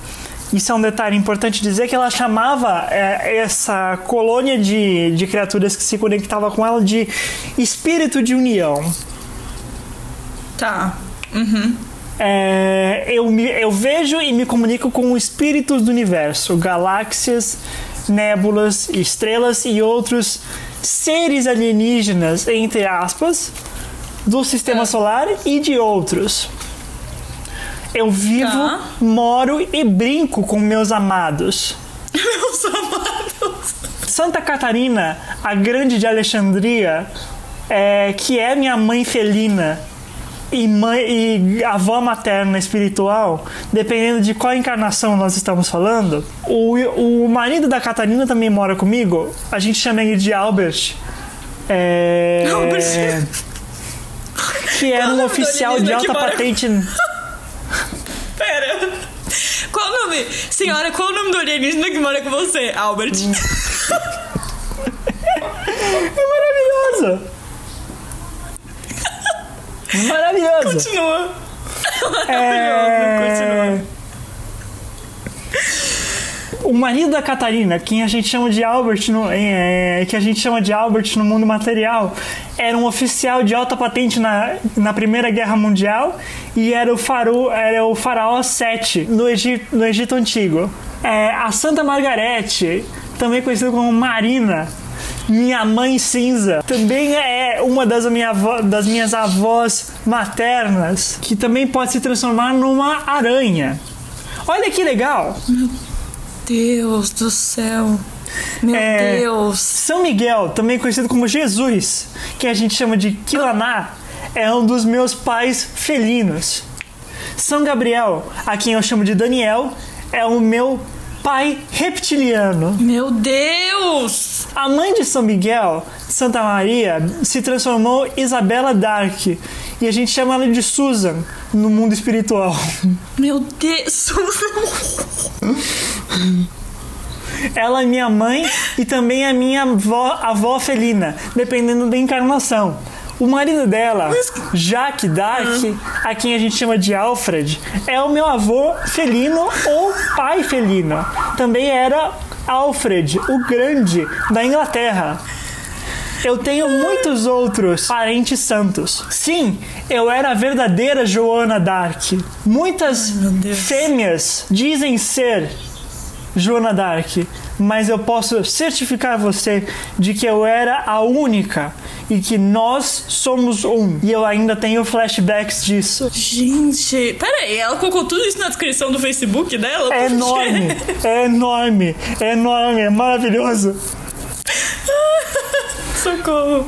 isso é um detalhe importante dizer que ela chamava é, essa colônia de, de criaturas que se conectava com ela de espírito de união. Tá. Uhum. É, eu, me- eu vejo e me comunico com espíritos do universo, galáxias, nébulas, estrelas e outros seres alienígenas, entre aspas, do sistema solar e de outros. Eu vivo, Tá. moro e brinco com meus amados. Meus amados. Santa Catarina, a grande de Alexandria, é, que é minha mãe felina e, mãe, e avó materna espiritual, dependendo de qual encarnação nós estamos falando. O, o marido da Catarina também mora comigo. A gente chama ele de Albert. É, Albert. que era Qual é o um oficial de alienígena que alta mora patente. nome? Senhora, qual o nome do alienígena que mora com você? Albert. É maravilhoso! Maravilhoso! Continua. É... O marido da Catarina, quem a gente chama de Albert, no, é, que a gente chama de Albert no mundo material, era um oficial de alta patente na, na Primeira Guerra Mundial e era o, faru, era o faraó Sete no Egito, no Egito Antigo. É, a Santa Margarete, também conhecida como Marina, minha mãe cinza também é uma das, minha avó, das minhas avós maternas, que também pode se transformar numa aranha. Olha que legal! Deus do céu. Meu É, Deus. São Miguel, também conhecido como Jesus, que a gente chama de Quilaná, é um dos meus pais felinos. São Gabriel, a quem eu chamo de Daniel, é o meu pai reptiliano. Meu Deus. A mãe de São Miguel, Santa Maria, se transformou Isabela Dark. E a gente chama ela de Susan no mundo espiritual. Meu Deus. Ela é minha mãe e também é minha avó, avó felina, dependendo da encarnação. O marido dela, Jacques Dark, a quem a gente chama de Alfred, é o meu avô felino ou pai felino. Também era Alfred, o Grande, da Inglaterra. Eu tenho muitos outros parentes santos. Sim, eu era a verdadeira Joana Dark. Muitas Deus. fêmeas dizem ser Joana Dark, mas eu posso certificar você de que eu era a única e que nós somos um. E eu ainda tenho flashbacks disso. Gente, pera aí, ela colocou tudo isso na descrição do Facebook dela? É enorme, é enorme, é enorme, é maravilhoso. Socorro.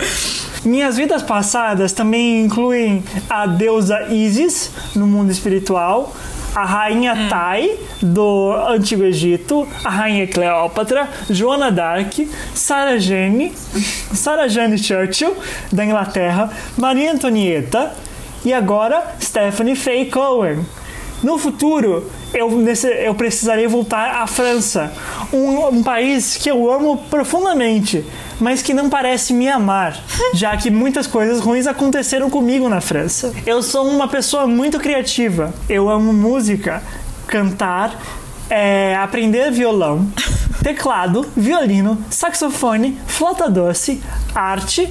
Minhas vidas passadas também incluem a deusa Isis no mundo espiritual, a rainha Tai do Antigo Egito, a rainha Cleópatra, Joana Dark, Sarah Jane, Sarah Jane Churchill da Inglaterra, Maria Antonieta e agora Stephanie Faye Cohen. No futuro, eu, nesse- eu precisarei voltar à França, um, um país que eu amo profundamente, mas que não parece me amar, já que muitas coisas ruins aconteceram comigo na França. Eu sou uma pessoa muito criativa. Eu amo música, cantar, é, aprender violão, teclado, violino, saxofone, flauta doce, arte,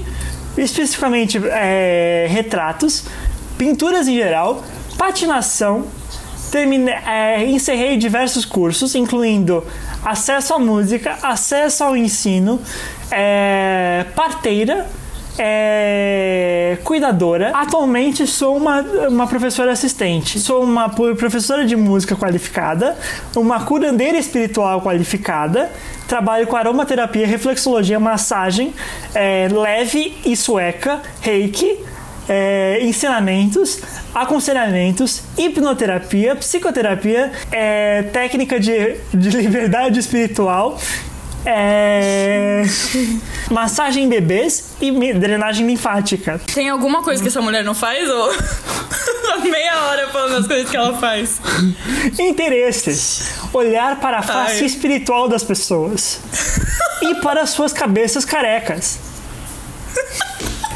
especificamente é, retratos, pinturas em geral, patinação. Termine, é, encerrei diversos cursos, incluindo acesso à música, acesso ao ensino, é, parteira, é, cuidadora. Atualmente sou uma, uma professora assistente. Sou uma professora de música qualificada, uma curandeira espiritual qualificada. Trabalho com aromaterapia, reflexologia, massagem é, leve e sueca, reiki, é, ensinamentos, aconselhamentos, hipnoterapia, psicoterapia, é, técnica de, de liberdade espiritual, é, massagem em bebês e drenagem linfática. Tem alguma coisa que essa mulher não faz? Ou meia hora falando as coisas que ela faz? Interesses. Olhar para a face Ai. espiritual das pessoas. e para as suas cabeças carecas.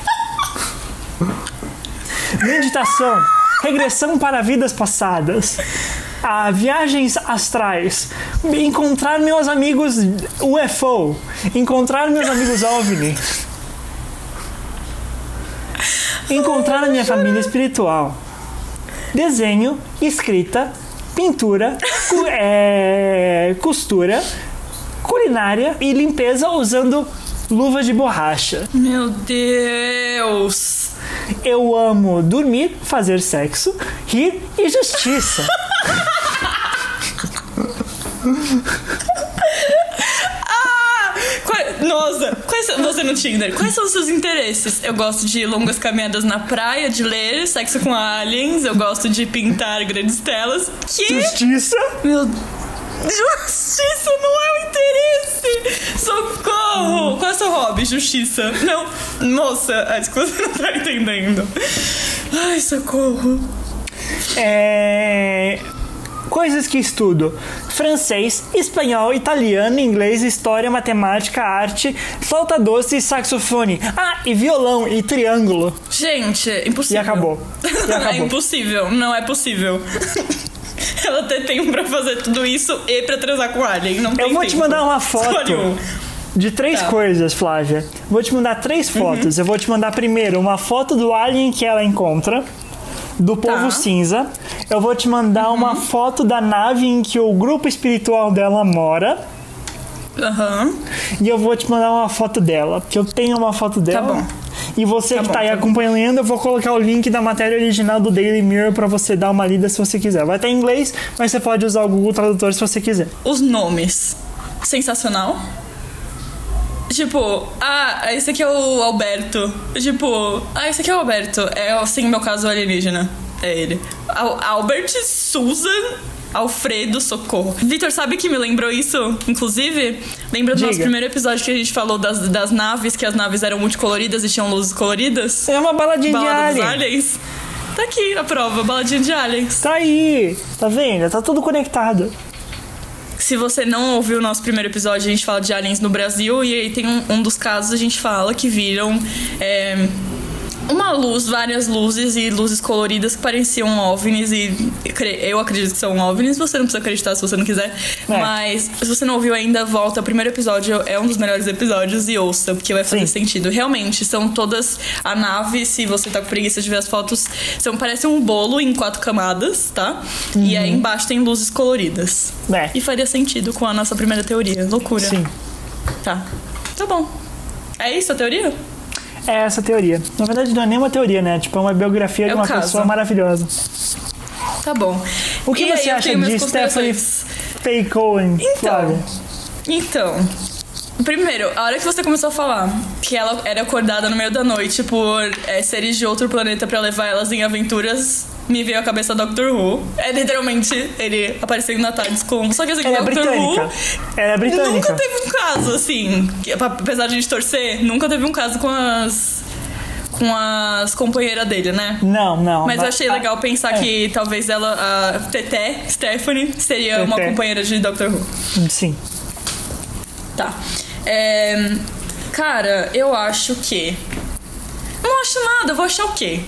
Meditação. Regressão para vidas passadas. Ah, viagens astrais. Encontrar meus amigos UFO. Encontrar meus amigos OVNI. Encontrar a minha família espiritual desenho, escrita, pintura, cu- é, costura, culinária e limpeza usando luvas de borracha. Meu Deus! Eu amo dormir, fazer sexo, rir e justiça. Ah! Nossa, quais você no Tinder, quais são os seus interesses? Eu gosto de longas caminhadas na praia, de ler, sexo com aliens, eu gosto de pintar grandes telas. Que? Justiça? Meu Justiça não é o interesse! Socorro! Qual é o seu hobby? Justiça. Não, moça, acho que você não tá entendendo. Ai, socorro. É, Coisas que estudo. francês, espanhol, italiano, inglês, história, matemática, arte, flauta doce e saxofone. Ah, e violão e triângulo. Gente, E impossível. acabou. E é acabou. impossível, não é possível. Ela tem tempo pra fazer tudo isso e pra transar com o alien. Não tem Eu vou te tempo. mandar uma foto um. de três Tá. coisas, Flávia. Vou te mandar três fotos. Eu vou te mandar primeiro uma foto do alien que ela encontra, do povo Tá. cinza. Eu vou te mandar uma foto da nave em que o grupo espiritual dela mora. Aham. E eu vou te mandar uma foto dela, porque eu tenho uma foto dela. bom. E você Tá que bom, tá aí tá bom. acompanhando, eu vou colocar o link da matéria original do Daily Mirror pra você dar uma lida se você quiser. Vai estar em inglês, mas você pode usar o Google Tradutor se você quiser. Os nomes. Sensacional. Tipo, ah, esse aqui é o Alberto. Tipo, ah, esse aqui é o Alberto. É, assim, no meu caso, alienígena. É ele. Al- Albert, Susan, Alfredo, socorro. Vitor, sabe que me lembrou isso? Inclusive, lembra do nosso Diga. primeiro episódio que a gente falou das, das naves, que as naves eram multicoloridas e tinham luzes coloridas? É uma baladinha Balada de alien. aliens. Tá aqui a prova, baladinha de aliens. Tá aí, tá vendo? Tá tudo conectado. Se você não ouviu o nosso primeiro episódio, a gente fala de aliens no Brasil e aí tem um, um dos casos a gente fala que viram é, luz, várias luzes e luzes coloridas que pareciam OVNIs e eu acredito que são OVNIs, você não precisa acreditar se você não quiser, É. mas se você não ouviu ainda, volta. O primeiro episódio é um dos melhores episódios e ouça, porque vai fazer Sim. sentido. Realmente, são todas a nave, se você tá com preguiça de ver as fotos, são, parece um bolo em quatro camadas, tá? E aí embaixo tem luzes coloridas. É. E faria sentido com a nossa primeira teoria. Loucura. Sim. Tá. Tá bom. É isso a teoria? É essa teoria. Na verdade, não é nem uma teoria, né? Tipo, é uma biografia É de uma caso. pessoa maravilhosa. Tá bom. O que E você acha de Stephanie. Faye Cohen, Flávia? Então. Então. Primeiro, a hora que você começou a falar que ela era acordada no meio da noite por é, seres de outro planeta pra levar elas em aventuras, me veio à cabeça Doctor Who. É literalmente ele aparecendo na tarde com. Só que assim, Ela é Doctor britânica. Who. Ela é britânica. Nunca teve um caso, assim, que, apesar de a gente torcer, nunca teve um caso com as. com as companheiras dele, né? Não, não. Mas eu achei ah, legal pensar é. que talvez ela, a Teté, Stephanie, seria uma companheira de Doctor Who. Sim. Tá. É, cara, eu acho que. Não acho nada, eu vou achar o quê?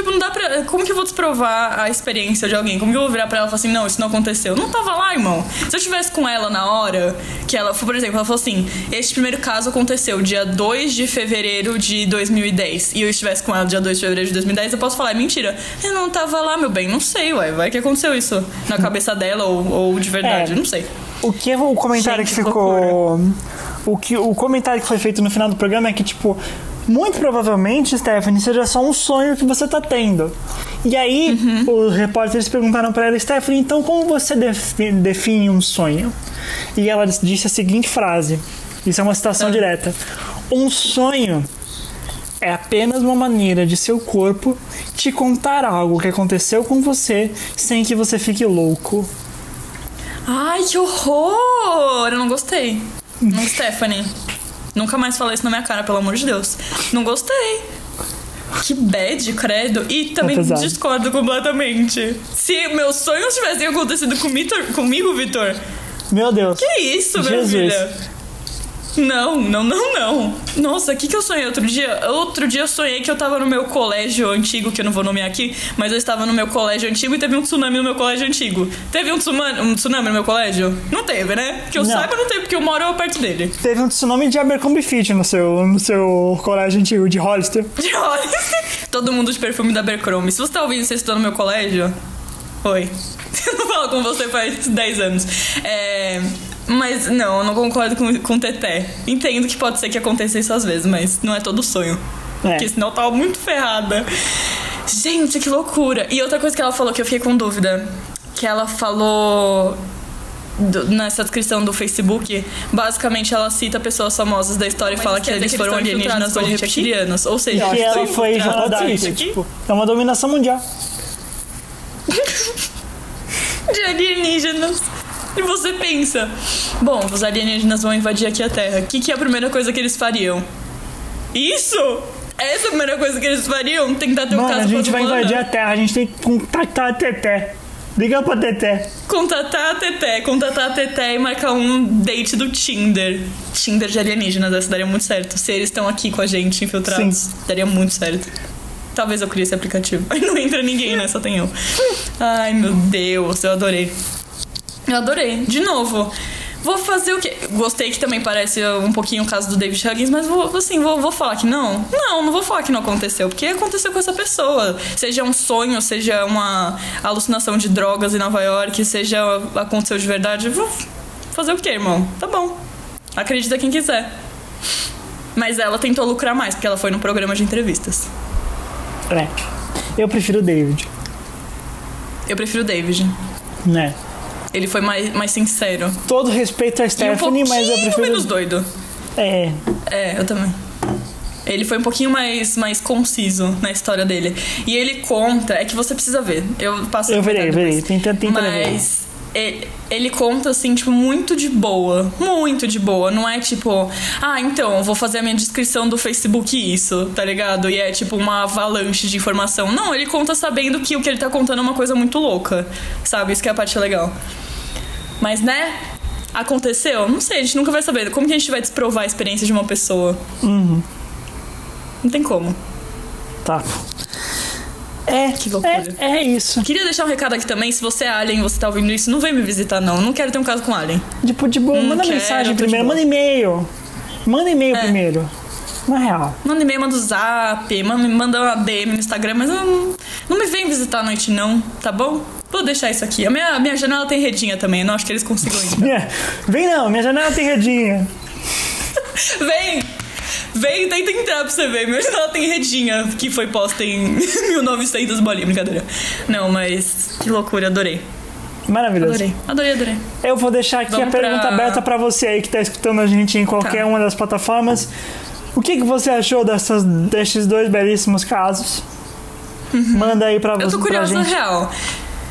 Tipo, não dá pra. Como que eu vou desprovar a experiência de alguém? Como que eu vou virar pra ela e falar assim, não, isso não aconteceu? Eu não tava lá, irmão. Se eu estivesse com ela na hora, que ela, por exemplo, ela falou assim: este primeiro caso aconteceu dia 2 de fevereiro de 2010. E eu estivesse com ela dia 2 de fevereiro de 2010, eu posso falar, é mentira. Eu não tava lá, meu bem, não sei, ué. Vai que aconteceu isso na cabeça dela ou, ou de verdade, É. não sei. O que o comentário Gente, que ficou. O, que, o comentário que foi feito no final do programa é que, tipo, muito provavelmente, Stephanie, seja só um sonho que você tá tendo. E aí, Uhum. os repórteres perguntaram pra ela, Stephanie, então como você defi- define um sonho? E ela disse a seguinte frase: Isso é uma citação Ah. direta. Um sonho é apenas uma maneira de seu corpo te contar algo que aconteceu com você sem que você fique louco. Ai, que horror! Eu não gostei. Não, Stephanie. Nunca mais falei isso na minha cara, pelo amor de Deus. Não gostei. Que bad, credo. E também pesado. discordo completamente. Se meus sonhos tivessem acontecido com Vitor- comigo, Vitor, Meu Deus. que isso, minha Jesus. filha? Não, não, não, não. Nossa, o que, que eu sonhei outro dia? Outro dia eu sonhei que eu tava no meu colégio antigo, que eu não vou nomear aqui, mas eu estava no meu colégio antigo e teve um tsunami no meu colégio antigo. Teve um tsunami, um tsunami no meu colégio? Não teve, né? Que eu Não. saiba, não teve, porque eu moro perto dele. Teve um tsunami de Abercrombie Fitch no seu, no seu colégio antigo de Hollister. De olha, todo mundo de perfume da Abercrombie. Se você tá ouvindo, você estudou no meu colégio? Oi. Eu não falo com você faz 10 anos. É, mas não, eu não concordo com, com o Teté. Entendo que pode ser que acontecesse às vezes, mas não é todo sonho. É. Porque senão eu tava muito ferrada. Gente, que loucura. E outra coisa que ela falou que eu fiquei com dúvida. Que ela falou do- nessa descrição do Facebook, basicamente ela cita pessoas famosas da história e fala que eles foram alienígenas ou reptilianos. Ou seja, que ela foi aqui Tipo, é uma dominação mundial. de alienígenas. E você pensa, bom, os alienígenas vão invadir aqui a Terra. O que, que é a primeira coisa que eles fariam? Isso! Essa é a primeira coisa que eles fariam? Tentar ter um Mano, caso a gente vai humana? invadir a Terra, a gente tem que contactar a Teté. Liga pra Teté. Contatar a Teté, contatar a Teté e marcar um date do Tinder. Tinder de alienígenas, essa daria muito certo. Se eles estão aqui com a gente, infiltrados, Sim. daria muito certo. Talvez eu crie esse aplicativo. Aí não entra ninguém, né? Só tem eu. Ai, meu Deus, eu adorei. Eu adorei. De novo. Vou fazer o quê? Gostei que também parece um pouquinho o caso do David Huggins, mas vou, assim, vou, vou falar que não. Não, não vou falar que não aconteceu, porque aconteceu com essa pessoa. Seja um sonho, seja uma alucinação de drogas em Nova York, seja aconteceu de verdade. Vou fazer o quê, irmão? Tá bom. Acredita quem quiser. Mas ela tentou lucrar mais, porque ela foi no programa de entrevistas. É. Eu prefiro o David, Eu prefiro o David. né? Ele foi mais, mais sincero. Todo respeito a E um Stephanie, mas eu prefiro. menos doido. É. É, eu também. Ele foi um pouquinho mais, mais conciso na história dele. E ele conta, é que você precisa ver. Eu passo Eu verei, verei. Tentando, tentando. Mas e- ele conta assim, tipo, muito de boa. Muito de boa. Não é tipo, ah, então, vou fazer a minha descrição do Facebook isso, tá ligado? E é tipo uma avalanche de informação. Não, ele conta sabendo que o que ele tá contando é uma coisa muito louca. Sabe? Isso que é a parte legal. Mas, né? Aconteceu? Não sei, a gente nunca vai saber. Como que a gente vai desprovar a experiência de uma pessoa? Uhum. Não tem como. Tá. É, Que loucura. é, é isso. Queria deixar um recado aqui também, se você é alien e você tá ouvindo isso, não vem me visitar, não. Não quero ter um caso com alien. Tipo, de boa, Hum, manda quero, mensagem primeiro, manda e-mail. Manda e-mail É. primeiro. Na real. Manda e-mail, manda o zap, manda, manda uma DM no Instagram, mas não, não me vem visitar à noite, não, tá bom? Vou deixar isso aqui. A minha, minha janela tem redinha também, não acho que eles consigam entrar. Minha- Vem não, minha janela tem redinha. Vem! Vem, tenta entrar pra você ver. Minha janela tem redinha que foi posta em 1900 bolinhas, brincadeira. Não, mas que loucura, adorei. Maravilhoso. Adorei, adorei, adorei. Eu vou deixar aqui Vamos a pergunta pra- aberta pra você aí que tá escutando a gente em qualquer Tá. uma das plataformas. O que, que você achou dessas, destes dois belíssimos casos? Manda aí pra Uhum. Eu você tô curiosa gente. real.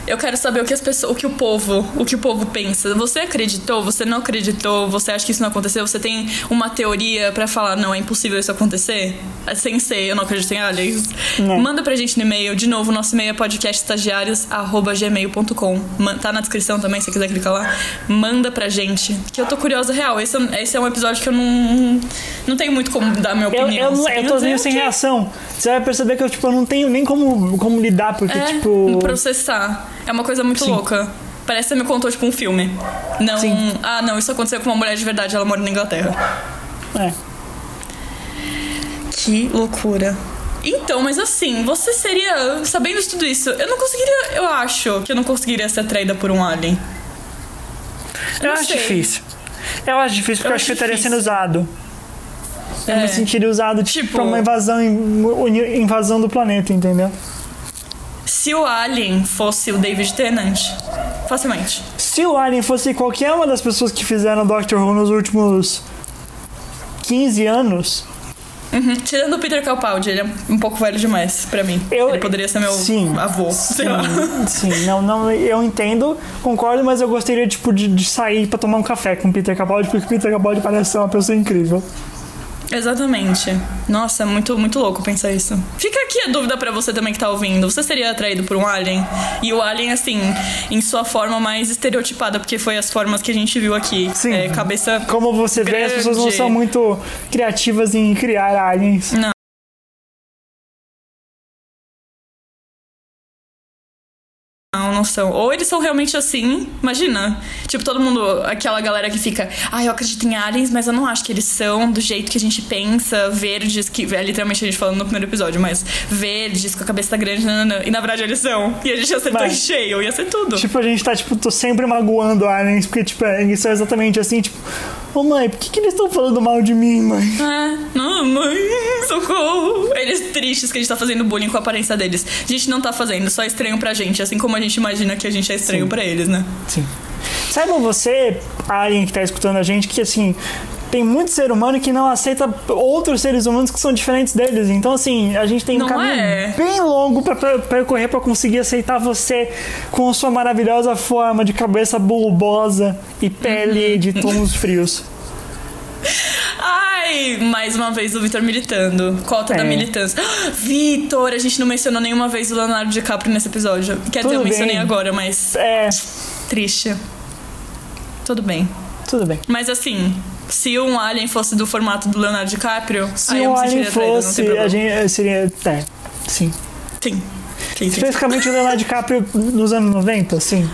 Eu quero saber o que as pessoas, o que o povo, o que o povo pensa. Você acreditou? Você não acreditou? Você acha que isso não aconteceu? Você tem uma teoria pra falar não é impossível isso acontecer? Sem ser, eu não acredito em aliens. Não. Manda pra gente no e-mail. De novo, nosso e-mail é podcastestagiários@gmail.com. Tá na descrição também, se você quiser clicar lá. Manda pra gente, que eu tô curiosa real. Esse, é- esse é um episódio que eu não não tenho muito como dar minha Eu, opinião. eu, eu tenho a tô dizer meio sem reação. Você vai perceber que eu, tipo, eu não tenho nem como, como lidar, porque, É, tipo. processar. É uma coisa muito Sim. louca. Parece que você me contou, tipo, um filme. Não. Sim. Ah, não, isso aconteceu com uma mulher de verdade, ela mora na Inglaterra. É. Que loucura. Então, mas assim, você seria. Sabendo de tudo isso, eu não conseguiria. Eu acho que eu não conseguiria ser atraída por um alien. Eu não acho sei. difícil. Eu acho difícil porque Eu eu acho que eu estaria sendo usado. Eu É. me sentiria usado tipo, Tipo- pra uma invasão, uni- invasão do planeta, entendeu? Se o alien fosse o David Tennant, facilmente. Se o Alien fosse qualquer uma das pessoas que fizeram Doctor Who nos últimos 15 anos, Uhum. Tirando o Peter Capaldi, ele é um pouco velho demais pra mim. Eu- ele poderia ser meu sim, avô. sei lá. sim, não, não, eu entendo, concordo, mas eu gostaria tipo de, de sair pra tomar um café com o Peter Capaldi, porque o Peter Capaldi parece ser uma pessoa incrível. Exatamente. Nossa, muito, muito louco pensar isso. Fica aqui a dúvida pra você também que tá ouvindo. Você seria atraído por um alien? E o alien, assim, em sua forma mais estereotipada, porque foi as formas que a gente viu aqui. Sim. É, cabeça. Como você vê, as pessoas não Grande. são muito criativas em criar aliens. Não. Não, são. Ou eles são realmente assim, imagina. Tipo, todo mundo, aquela galera que fica, ah, eu acredito em aliens, mas eu não acho que eles são do jeito que a gente pensa, verdes, que é literalmente a gente falando no primeiro episódio, mas verdes, com a cabeça grande, e na verdade eles são. E a gente acertou Vai. em cheio, ia ser tudo. Tipo, a gente tá, tipo, tô sempre magoando aliens, porque, tipo, é- eles são exatamente assim, tipo, ô mãe, por que, que eles estão falando mal de mim, mãe? É, não, mãe, socorro. Eles tristes que a gente tá fazendo bullying com a aparência deles. A gente não tá fazendo, só é estranho pra gente, assim como a gente imagina que a gente é estranho pra eles, né? Sim. Saibam você, alien que tá escutando a gente, que assim, tem muito ser humano que não aceita outros seres humanos que são diferentes deles. Então, assim, a gente tem um Não caminho é? bem longo per- percorrer pra conseguir aceitar você com sua maravilhosa forma de cabeça bulbosa e pele Uhum. de tons frios. Ai, Ai, mais uma vez o Vitor militando. Cota da É. militância. Vitor, a gente não mencionou nenhuma vez o Leonardo DiCaprio nesse episódio. Quer dizer, eu mencionei bem. agora, mas É, triste. Tudo bem. tudo bem. Mas assim, se um alien fosse do formato do Leonardo DiCaprio, Se aí eu o me Alien fosse, problema. a gente seria. É, sim. Sim. Sim, sim. Especificamente o Leonardo DiCaprio nos anos 90, sim.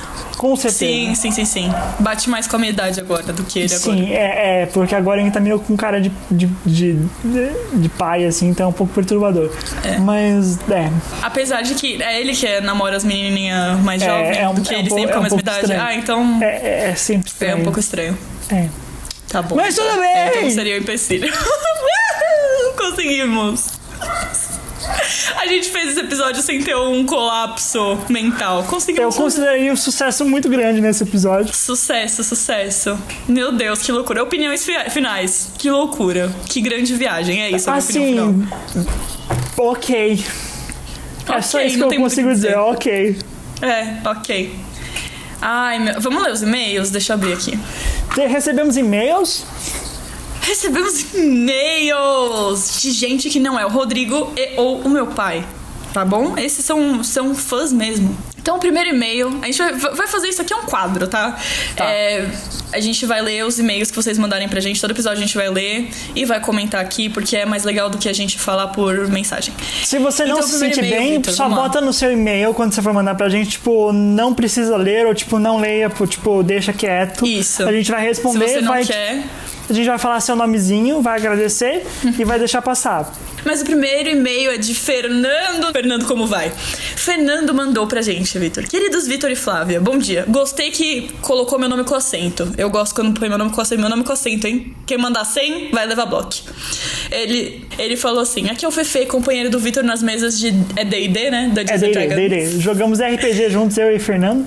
Com certeza. Sim, sim, sim, sim. Bate mais com a minha idade agora do que ele agora. Sim, é, é, porque agora ele tá meio com cara de, de, de, de pai, assim, então é um pouco perturbador. Mas, é, Apesar de que é ele que namora as menininhas mais É, jovens é um- do que é um ele pouco- sempre com é a um mesma idade. estranho. Ah, então é, é, é sempre é estranho. um pouco estranho. É. Tá bom. Mas tudo bem! É, então seria o empecilho. Conseguimos! A gente fez esse episódio sem ter um colapso mental. Eu Conseguimos. fazer. consideraria um sucesso muito grande nesse episódio. Sucesso, sucesso. Meu Deus, que loucura. Opiniões fi- finais. Que loucura. Que grande viagem. É isso, a. Assim, ok. É só isso que eu consigo dizer, dizer. ok. É, ok. Ai, meu... vamos ler os e-mails? Deixa eu abrir aqui. Recebemos e-mails. Recebemos e-mails de gente que não é o Rodrigo e ou o meu pai. Tá bom? Esses são, são fãs mesmo. Então, o primeiro e-mail. A gente vai, fazer isso aqui é um quadro, tá? Tá. É, a gente vai ler os e-mails que vocês mandarem pra gente. Todo episódio a gente vai ler e vai comentar aqui, porque é mais legal do que a gente falar por mensagem. Se você não Então, se sentir e-mail, bem, Vitor, só bota no seu e-mail quando você for mandar pra gente, tipo, não precisa ler, ou tipo, não leia, tipo, deixa quieto. Isso. A gente vai Se responder, você não vai. quer. A gente vai falar seu nomezinho, vai agradecer e vai deixar passar. Mas o primeiro e-mail é de Fernando. Fernando, como vai? Fernando mandou pra gente, Vitor. Queridos Vitor e Flávia, bom dia. Gostei que colocou meu nome com acento. Eu gosto quando põe meu nome com acento. Meu nome com acento, hein? Quem mandar 100 vai levar bloco. Ele, ele falou assim: aqui é o Fefe, companheiro do Vitor nas mesas de. É DD, né? Da É. Deire. Jogamos RPG juntos, eu e Fernando.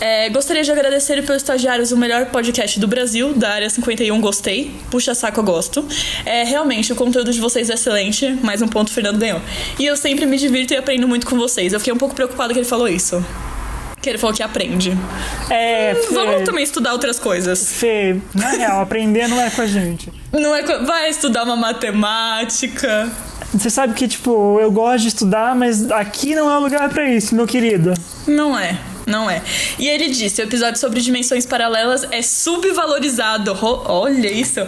É, gostaria de agradecer pelos estagiários o melhor podcast do Brasil, da área 51, gostei. Puxa saco, eu gosto. É, realmente, o conteúdo de vocês é excelente, mais um ponto o Fernando ganhou. E eu sempre me divirto e aprendo muito com vocês. Eu fiquei um pouco preocupada que ele falou isso. Que ele falou que aprende. É, Fê, Vamos também estudar outras coisas. Fê, na real, aprender não é com a gente. Não é co- vai estudar uma matemática. Você sabe que, tipo, eu gosto de estudar, mas aqui não é lugar pra isso, meu querido. Não é, não é. E ele disse: o episódio sobre dimensões paralelas é subvalorizado. Olha isso.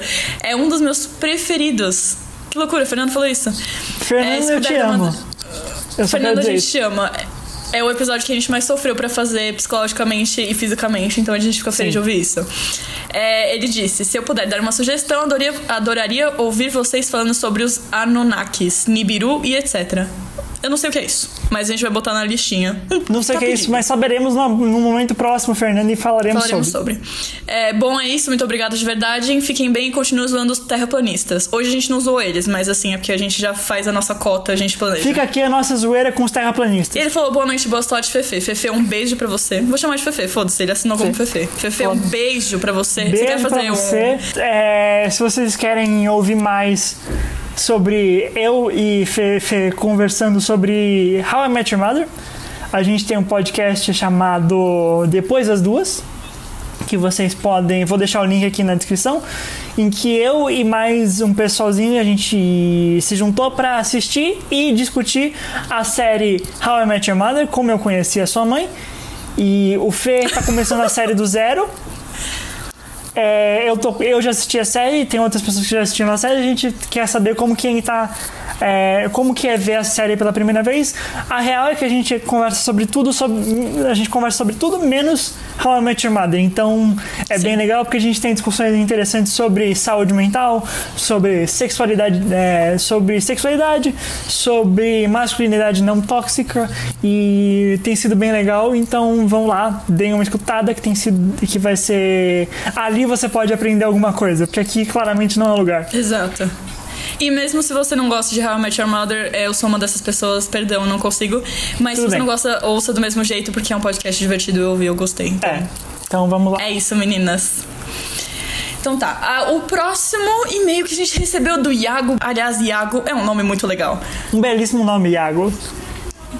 É um dos meus preferidos. Que loucura, o Fernando falou isso. Fernando, se eu te uma- amo. Eu Fernando, a gente isso. te ama. É o episódio que a gente mais sofreu pra fazer psicologicamente e fisicamente, então a gente fica feliz Sim. de ouvir isso. É, ele disse: se eu puder dar uma sugestão, adoraria, adoraria ouvir vocês falando sobre os Anunnakis, Nibiru e etc. Eu não sei o que é isso, mas a gente vai botar na listinha. Não sei o Tá que é isso, mas saberemos no, no momento próximo, Fernando, e falaremos, Falaremos sobre. sobre. É, bom, é isso. Muito obrigada de verdade. Fiquem bem e continuem usando os terraplanistas. Hoje a gente não usou eles, mas assim, é porque a gente já faz a nossa cota, a gente planeja. Fica aqui a nossa zoeira com os terraplanistas. Ele falou, boa noite, boa sorte, Fefe. Fefe, um beijo pra você. Vou chamar de Fefe, foda-se, ele assinou como Fe- Fefe. Fefe, um beijo pra você. você quer Beijo fazer pra um... você. É, se vocês querem ouvir mais sobre eu e Fê, Fê conversando sobre How I Met Your Mother, a gente tem um podcast chamado Depois das Duas, que vocês podem, vou deixar o link aqui na descrição, em que eu e mais um pessoalzinho a gente se juntou para assistir e discutir a série How I Met Your Mother, como eu conheci a sua mãe. E o Fê tá começando a série do zero. É, eu, tô, eu já assisti a série, tem outras pessoas que já assistiram a série, a gente quer saber como que tá. é, como que é ver a série pela primeira vez. A real é que a gente conversa sobre tudo, sobre, a gente conversa sobre tudo menos How I Met Your Mother. Então é bem legal porque a gente tem discussões interessantes sobre saúde mental, sobre sexualidade, é, sobre sexualidade, sobre masculinidade não tóxica e tem sido bem legal. Então vão lá, deem uma escutada que tem sido que vai ser ali você pode aprender alguma coisa, porque aqui claramente não é o lugar. Exato. E mesmo se você não gosta de How I Met Your Mother, eu sou uma dessas pessoas, perdão, não consigo. Mas Tudo se você bem. não gosta, ouça do mesmo jeito, porque é um podcast divertido, eu ouvi, eu gostei. Então. É. Então vamos lá. É isso, meninas. Então tá, ah, o próximo e-mail que a gente recebeu do Iago, aliás, Iago é um nome muito legal. Um belíssimo nome, Iago.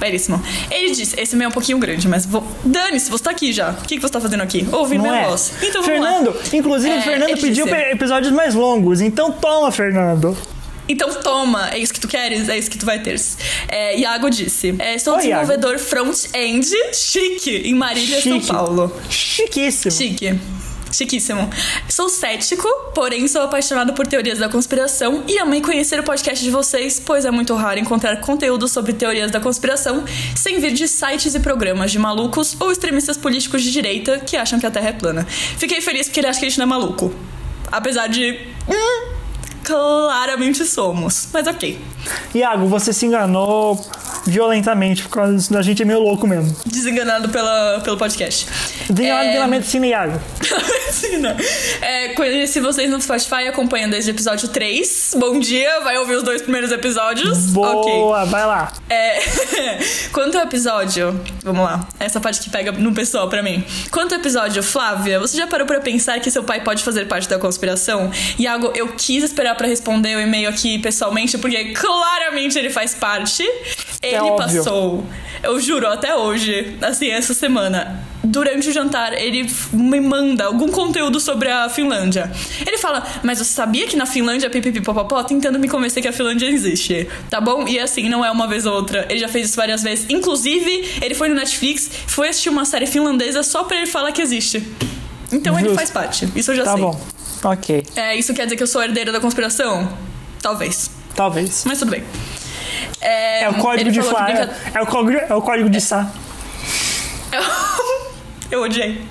Belíssimo. Ele disse, esse meio é um pouquinho grande, mas vou... Dane-se, você tá aqui já. O que, que você tá fazendo aqui? Ouvindo Não minha é? voz. Então vamos Fernando, lá. inclusive É, o Fernando ele pediu disse- episódios mais longos, então toma, Fernando. Então toma, é isso que tu queres, é isso que tu vai ter. É, Iago disse: é, Sou Oi, desenvolvedor front-end chique em Marília, Chique. São Paulo. Chiquíssimo. Chique. Chiquíssimo. Sou cético, porém sou apaixonado por teorias da conspiração e amei conhecer o podcast de vocês, pois é muito raro encontrar conteúdo sobre teorias da conspiração sem vir de sites e programas de malucos ou extremistas políticos de direita que acham que a Terra é plana. Fiquei feliz porque ele acha que a gente não é maluco. Apesar de. hum, claramente somos. Mas ok. Iago, você se enganou violentamente, por causa da gente é meio louco mesmo. Desenganado pela, pelo podcast. Desenganado É, pela medicina, Iago. Medicina. É, conheci vocês no Spotify acompanhando desde o episódio 3. Bom dia, vai ouvir os dois primeiros episódios. Boa, vai lá. É, quanto ao episódio, vamos lá, essa parte que pega no pessoal pra mim. Quanto ao episódio, Flávia, você já parou pra pensar que seu pai pode fazer parte da conspiração? Iago, eu quis esperar pra responder o e-mail aqui pessoalmente, porque claramente ele faz parte. Ele É óbvio. passou, eu juro, até hoje, assim, essa semana. Durante o jantar, ele me manda algum conteúdo sobre a Finlândia. Ele fala, mas você sabia que na Finlândia pipipipopopó? Tentando me convencer que a Finlândia existe, tá bom? E assim, não é uma vez ou outra. Ele já fez isso várias vezes. Inclusive, ele foi no Netflix, foi assistir uma série finlandesa só pra ele falar que existe. Então ele Justo. faz parte. Isso eu já Tá sei. bom. Ok. É, isso quer dizer que eu sou herdeira da conspiração? Talvez. Talvez. Mas tudo bem. É, É o código de Flá. brinca- É o código, é o código de Sá. Eu odiei.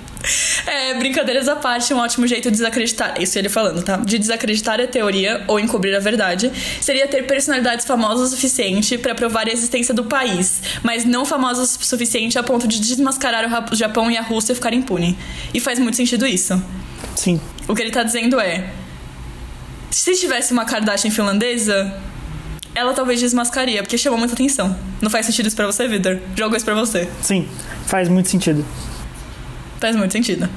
É, brincadeiras à parte, um ótimo jeito de desacreditar. Isso ele falando, tá? De desacreditar a teoria ou encobrir a verdade seria ter personalidades famosas o suficiente pra provar a existência do país, mas não famosas o suficiente a ponto de desmascarar o Japão e a Rússia ficar impune. E faz muito sentido isso. Sim. O que ele tá dizendo é: se tivesse uma Kardashian finlandesa, ela talvez desmascaria, porque chamou muita atenção. Não faz sentido isso pra você, Vitor? Jogo isso pra você. Sim. Faz muito sentido. Faz muito sentido.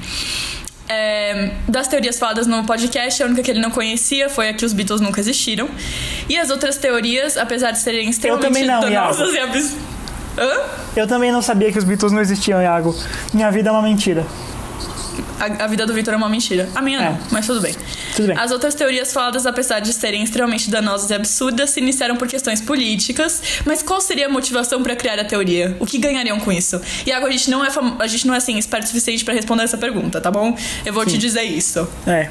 É, das teorias faladas no podcast, a única que ele não conhecia foi a que os Beatles nunca existiram. E as outras teorias, apesar de serem extremamente também não, danosas e. Hã? Eu também não sabia que os Beatles não existiam, Iago. Minha vida é uma mentira. A, a vida do Victor é uma mentira. A minha É. não, mas tudo bem. Tudo bem. As outras teorias faladas, apesar de serem extremamente danosas e absurdas, se iniciaram por questões políticas. Mas qual seria a motivação pra criar a teoria? O que ganhariam com isso? E agora a gente não é, a gente não é assim, esperto o suficiente pra responder essa pergunta, tá bom? Eu vou te dizer isso. É.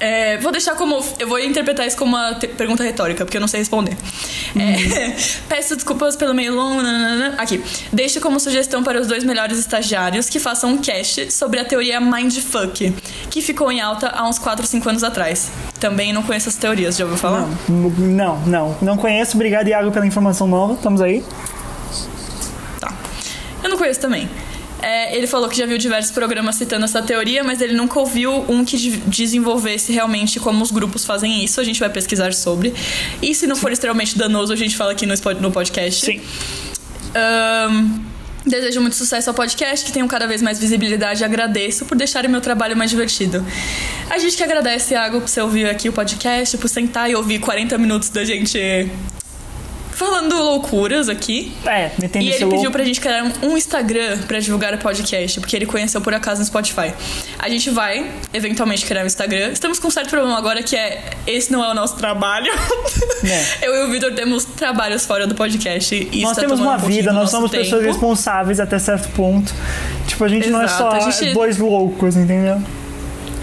É, vou deixar como. Eu vou interpretar isso como uma pergunta retórica, porque eu não sei responder. É, peço desculpas pelo meio longo. nananana. Aqui. Deixo como sugestão para os dois melhores estagiários que façam um cast sobre a teoria Mindfuck, que ficou em alta há uns 4 ou 5 anos atrás. Também não conheço as teorias, já ouviu falar? Não, não. Não conheço. Obrigado, Iago, pela informação nova. Estamos aí. Tá. Eu não conheço também. É, ele falou que já viu diversos programas citando essa teoria, mas ele nunca ouviu um que de- desenvolvesse realmente como os grupos fazem isso. A gente vai pesquisar sobre. E se não for extremamente danoso, a gente fala aqui no, podcast. Sim. Ahn, desejo muito sucesso ao podcast, que tenham cada vez mais visibilidade e agradeço por deixarem meu trabalho mais divertido. A gente que agradece, Iago, por você ouvir aqui o podcast, por sentar e ouvir 40 minutos da gente falando loucuras aqui. É, metendo E ele pediu pra gente criar um, Instagram pra divulgar o podcast, porque ele conheceu por acaso no Spotify. A gente vai, eventualmente, criar um Instagram. Estamos com um certo problema agora que é esse não é o nosso trabalho. É. Eu e o Vitor temos trabalhos fora do podcast. E Nós temos uma um vida, nós somos tempo. pessoas responsáveis até certo ponto. Tipo, a gente não é Exato, só gente- dois loucos, entendeu?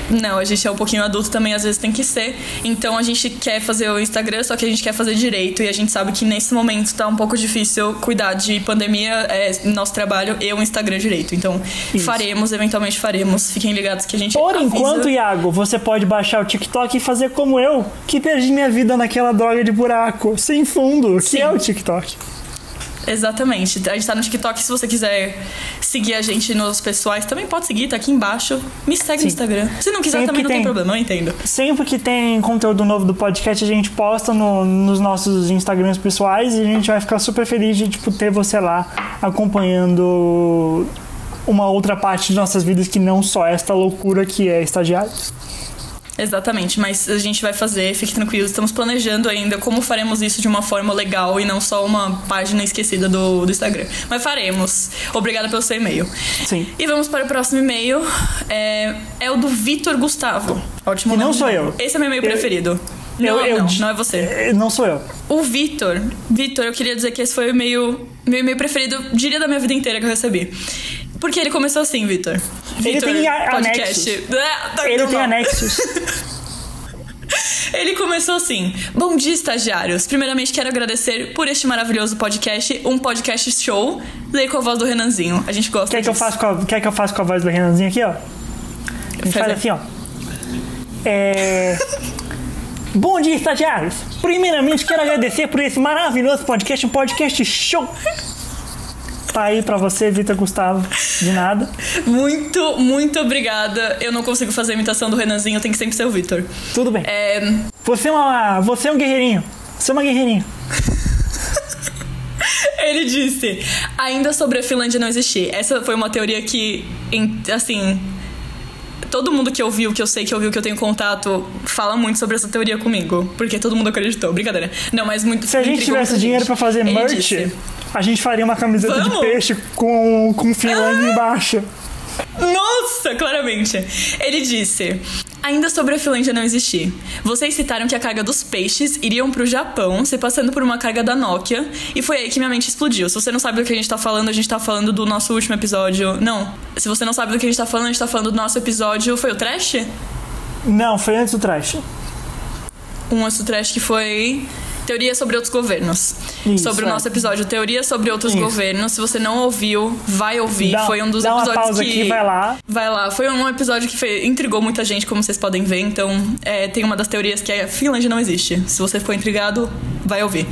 Não, a gente é um pouquinho adulto também, às vezes tem que ser. Então a gente quer fazer o Instagram, só que a gente quer fazer direito. E a gente sabe que nesse momento tá um pouco difícil cuidar de pandemia, é nosso trabalho e o Instagram direito. Então Isso. faremos, eventualmente faremos. Fiquem ligados que a gente Por avisa. enquanto, Iago, você pode baixar o TikTok e fazer como eu, que perdi minha vida naquela droga de buraco, sem fundo, Sim. que é o TikTok. Exatamente. A gente tá no TikTok. Se você quiser seguir a gente nos pessoais, também pode seguir, tá aqui embaixo. Me segue Sim. no Instagram. Se não quiser, Sempre também não tem tem. problema, eu entendo. Sempre que tem conteúdo novo do podcast, a gente posta no- nos nossos Instagrams pessoais e a gente vai ficar super feliz de tipo, ter você lá acompanhando uma outra parte de nossas vidas que não só esta loucura que é estagiário. Exatamente, mas a gente vai fazer, fique tranquilo, estamos planejando ainda como faremos isso de uma forma legal e não só uma página esquecida do, do Instagram. Mas faremos. Obrigada pelo seu e-mail. Sim. E vamos para o próximo e-mail. É, é o do Vitor Gustavo. Ótimo Que não nome. sou eu. Esse é meu e-mail Eu- preferido. Não, eu- eu- não, não é você. É, Não sou eu. O Vitor, Vitor, eu queria dizer que esse foi o e-mail, meu e-mail preferido, diria da minha vida inteira que eu recebi. Porque ele começou assim, Vitor. Ele tem a- podcast. Ah, Ele tem anexos. Ele começou assim: Bom dia, estagiários. Primeiramente, quero agradecer por este maravilhoso podcast, um podcast show. Leio com a voz do Renanzinho. A gente gosta Quer que, eu disso. faça com a, quer que eu faça com a voz do Renanzinho aqui, ó? A gente Faz faz assim, ó. É... Bom dia, estagiários! Primeiramente, quero agradecer por esse maravilhoso podcast, um podcast show! Tá aí pra você, Vitor Gustavo. De nada. Muito, muito obrigada. Eu não consigo fazer a imitação do Renanzinho, tem que sempre ser o Vitor. Tudo bem. É, Você é uma. Você é um guerreirinho. Você é uma guerreirinha. Ele disse, ainda sobre a Finlândia não existir. Essa foi uma teoria que, assim, todo mundo que ouviu, que eu sei que ouviu, que eu tenho contato, fala muito sobre essa teoria comigo. Porque todo mundo acreditou. Brincadeira. Não, mas muito. Se a gente tivesse dinheiro pra fazer Ele merch, disse, a gente faria uma camiseta de Vamos? peixe com, com Finlândia embaixo. Nossa, claramente. Ele disse: Ainda sobre a Finlândia não existir. Vocês citaram que a carga dos peixes iriam pro Japão, se passando por uma carga da Nokia, e foi aí que minha mente explodiu. Se você não sabe do que a gente tá falando, a gente tá falando do nosso último episódio. Não. Se você não sabe do que a gente tá falando, a gente tá falando do nosso episódio. Foi o Trash? Não, foi antes do trash. Um outro Trash que foi. Teoria sobre outros governos. Isso, sobre o é. nosso episódio Teoria sobre outros Isso. governos. Se você não ouviu, vai ouvir. Dá- foi um dos dá uma episódios pausa que. aqui, vai lá. Vai lá. Foi um episódio que intrigou muita gente, como vocês podem ver. Então, é, tem uma das teorias que a Finlândia não existe. Se você ficou intrigado, vai ouvir.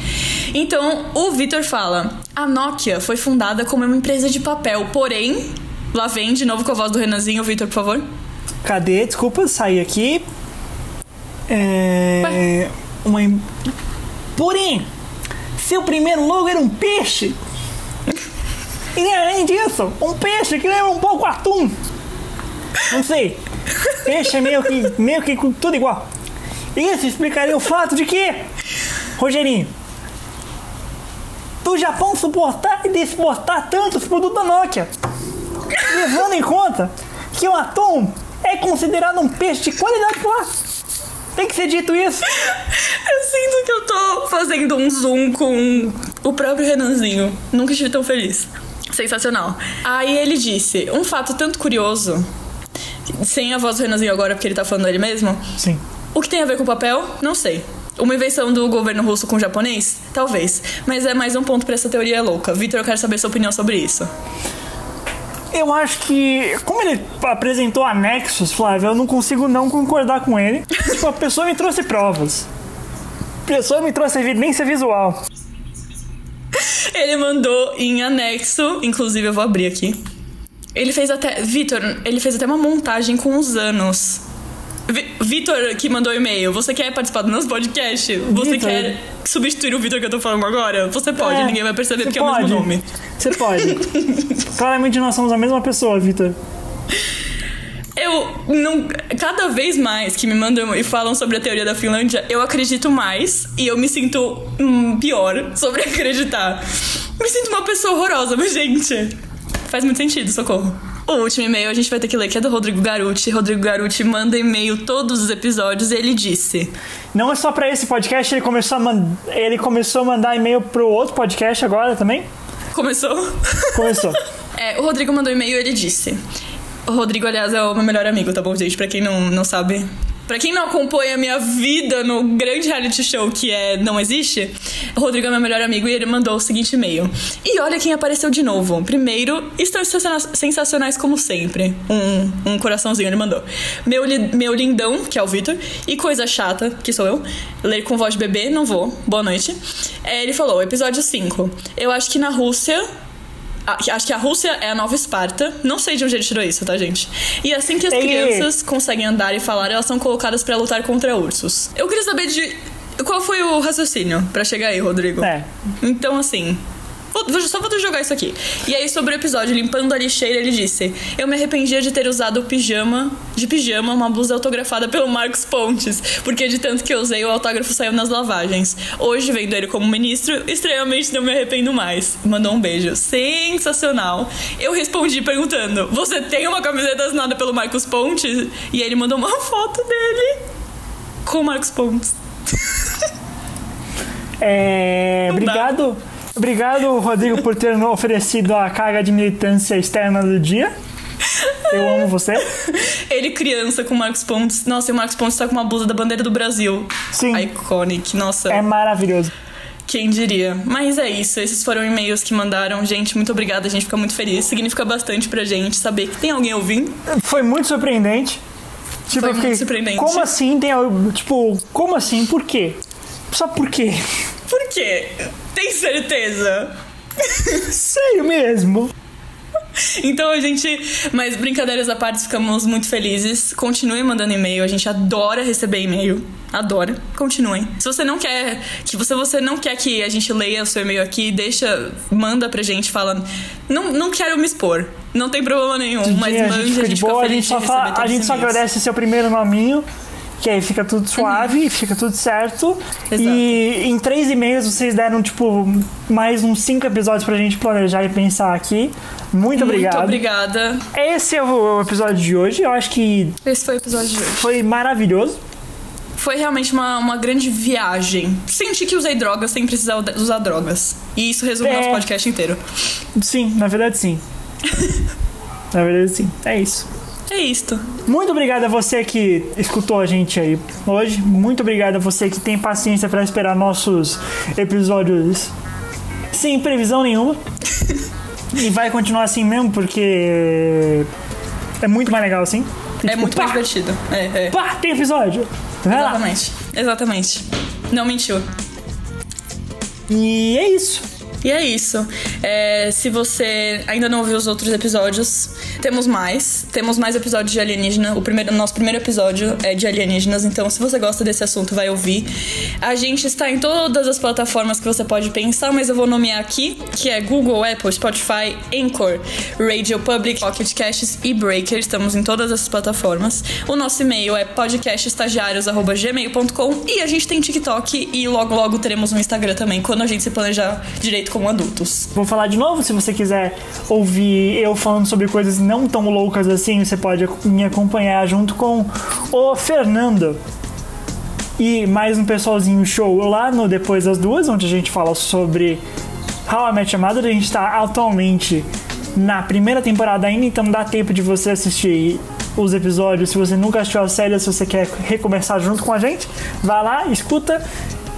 Então, o Vitor fala: a Nokia foi fundada como uma empresa de papel, porém. Lá vem de novo com a voz do Renanzinho, Vitor, por favor. Cadê? Desculpa, saí aqui. É. Uma. Porém, seu primeiro logo era um peixe. E além disso, um peixe que lembra um pouco atum. Não sei. Peixe é meio que, meio que tudo igual. Isso explicaria o fato de que, Rogerinho, do Japão suportar e exportar tantos produtos da Nokia levando em conta que o atum é considerado um peixe de qualidade lá. Tem que ser dito isso. Eu sinto que eu tô fazendo um zoom com o próprio Renanzinho. Nunca estive tão feliz. Sensacional. Aí ele disse: um fato tanto curioso. Sem a voz do Renanzinho agora, porque ele tá falando ele mesmo. Sim. O que tem a ver com papel? Não sei. Uma invenção do governo russo com o japonês? Talvez. Mas é mais um ponto pra essa teoria louca. Vitor, eu quero saber sua opinião sobre isso. Eu acho que, como ele apresentou anexos, Flávio, eu não consigo não concordar com ele. tipo, a pessoa me trouxe provas. A pessoa me trouxe evidência visual. Ele mandou em anexo, inclusive eu vou abrir aqui. Ele fez até. Vitor, ele fez até uma montagem com os anos. Vi- Vitor, que mandou e-mail, você quer participar do nosso podcast? Você Vitor. quer substituir o Vitor que eu tô falando agora? Você pode, É, ninguém vai perceber porque é o mesmo pode. nome. Você pode. Claramente nós somos a mesma pessoa, Vitor. Eu não. Cada vez mais que me mandam e falam sobre a teoria da Finlândia, eu acredito mais e eu me sinto hum, pior sobre acreditar. Me sinto uma pessoa horrorosa, mas, gente. Faz muito sentido, socorro. O último e-mail a gente vai ter que ler, que é do Rodrigo Garuti. Rodrigo Garuti manda e-mail todos os episódios e ele disse: Não é só pra esse podcast, ele começou a, man- ele começou a mandar e-mail pro outro podcast agora também? Começou? Começou. É, o Rodrigo mandou e-mail e ele disse. O Rodrigo, aliás, é o meu melhor amigo, tá bom, gente? Pra quem não, não sabe. Pra quem não acompanha a minha vida no grande reality show que é Não Existe, o Rodrigo é meu melhor amigo e ele mandou o seguinte e-mail. E olha quem apareceu de novo. Primeiro, estão sensaciona- sensacionais como sempre. Um, um coraçãozinho ele mandou. Meu, li- meu lindão, que é o Vitor, e coisa chata, que sou eu. Ler com voz de bebê, não vou. Boa noite. É, ele falou, episódio 5. Eu acho que na Rússia Acho que a Rússia é a nova Esparta. Não sei de onde ele tirou isso, tá, gente? E assim que as crianças conseguem andar e falar, elas são colocadas pra lutar contra ursos. Eu queria saber de. Qual foi o raciocínio pra chegar aí, Rodrigo? É. Então, assim. Vou, vou- só vou jogar isso aqui. E aí, sobre o episódio Limpando a Lixeira, ele disse: Eu me arrependia de ter usado o pijama, de pijama, uma blusa autografada pelo Marcos Pontes, porque de tanto que eu usei, o autógrafo saiu nas lavagens. Hoje, vendo ele como ministro, extremamente não me arrependo mais. Mandou um beijo. Sensacional. Eu respondi perguntando: Você tem uma camiseta assinada pelo Marcos Pontes? E aí ele mandou uma foto dele com o Marcos Pontes. É, obrigado, obrigado, Rodrigo, por ter oferecido a carga de militância externa do dia. Eu amo você. Ele criança com o Marcos Pontes. Nossa, e o Marcos Pontes tá com uma blusa da bandeira do Brasil. Sim. Iconic. Nossa, É maravilhoso. quem diria. Mas é isso. Esses foram e-mails que mandaram. Gente, muito obrigada. A gente fica muito feliz. Significa bastante pra gente saber que tem alguém ouvindo. Foi muito surpreendente. Tipo, Foi muito surpreendente. Como assim tem. Tipo, como assim? Por quê? Só por quê? Por quê? Tem certeza? Sério mesmo? Então a gente. Mas brincadeiras à parte, ficamos muito felizes. Continuem mandando e-mail. A gente adora receber e-mail. Adora. Continuem. Se você não quer. Que você, você não quer que a gente leia o seu e-mail aqui, deixa. Manda pra gente falando. Não, não quero me expor. Não tem problema nenhum. Mas a mande, gente fica de boa, a gente só, fala- a gente só agradece seu primeiro nominho, que aí fica tudo suave, fica tudo certo. Exato. E em três e-mails vocês deram, tipo, mais uns cinco episódios pra gente planejar e pensar aqui. Muito obrigado. Muito obrigada. Esse é o episódio de hoje. Eu acho que Esse foi o episódio de hoje. foi maravilhoso. Foi realmente uma, uma grande viagem. Senti que usei drogas sem precisar usar drogas. E isso resume o É. nosso podcast inteiro. Sim, na verdade sim. na verdade sim. É isso. É isto. Muito obrigado a você que escutou a gente aí hoje. Muito obrigado a você que tem paciência pra esperar nossos episódios sem previsão nenhuma. e vai continuar assim mesmo, porque é muito mais legal assim. E, É tipo, muito pá, mais divertido. É, é. Pá, tem episódio. Vai lá. Exatamente. Exatamente. Não mentiu. E é isso. E é isso. É, se você ainda não ouviu os outros episódios, temos mais. Temos mais episódios de alienígena. O primeiro, nosso primeiro episódio é de alienígenas, então se você gosta desse assunto, vai ouvir. A gente está em todas as plataformas que você pode pensar, mas eu vou nomear aqui, que é Google, Apple, Spotify, Anchor, Radio Public, Pocket Casts e Breaker. Estamos em todas essas plataformas. O nosso e-mail é podcastestagiários.gmail.com e a gente tem TikTok e logo logo teremos um Instagram também, quando a gente se planejar direito como adultos. Vou falar de novo, se você quiser ouvir eu falando sobre coisas não tão loucas assim, você pode me acompanhar junto com o Fernando. E mais um pessoalzinho show lá no Depois das Duas, onde a gente fala sobre How I Met Your Mother. A gente está atualmente na primeira temporada ainda, então dá tempo de você assistir os episódios. Se você nunca assistiu a série, se você quer recomeçar junto com a gente, vai lá, escuta.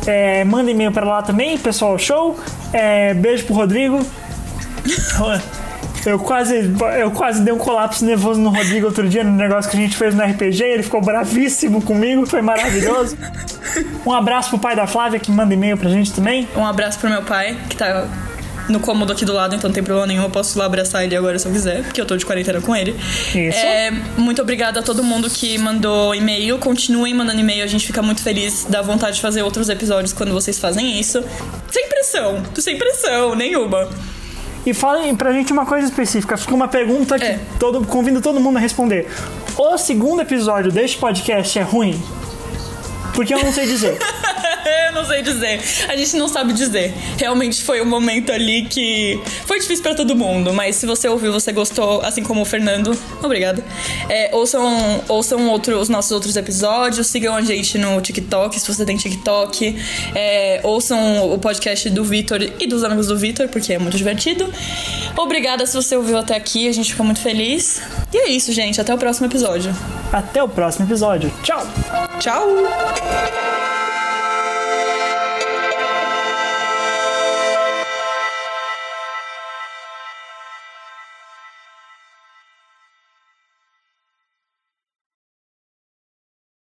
É, manda e-mail para lá também, pessoal show. É, beijo pro Rodrigo. Eu quase, eu quase dei um colapso nervoso no Rodrigo outro dia no negócio que a gente fez no RPG. Ele ficou bravíssimo comigo, foi maravilhoso. Um abraço pro pai da Flávia que manda e-mail pra gente também. Um abraço pro meu pai, que tá no cômodo aqui do lado, então não tem problema nenhum. Eu posso lá abraçar ele agora se eu quiser, porque eu tô de quarentena com ele. Isso. É, muito obrigada a todo mundo que mandou e-mail. Continuem mandando e-mail, a gente fica muito feliz. Dá vontade de fazer outros episódios quando vocês fazem isso. Sem pressão, sem pressão nenhuma. E falem pra gente uma coisa específica. Fica uma pergunta que É. todo, convido todo mundo a responder. O segundo episódio deste podcast é ruim? Porque eu não sei dizer. Eu não sei dizer. A gente não sabe dizer. Realmente foi um momento ali que foi difícil pra todo mundo, mas se você ouviu, você gostou, assim como o Fernando, obrigada. É, ouçam ouçam outro, os nossos outros episódios, sigam a gente no TikTok, se você tem TikTok. É, ouçam o podcast do Vitor e dos amigos do Vitor, porque é muito divertido. Obrigada se você ouviu até aqui, a gente fica muito feliz. E é isso, gente. Até o próximo episódio. Até o próximo episódio. Tchau! Tchau!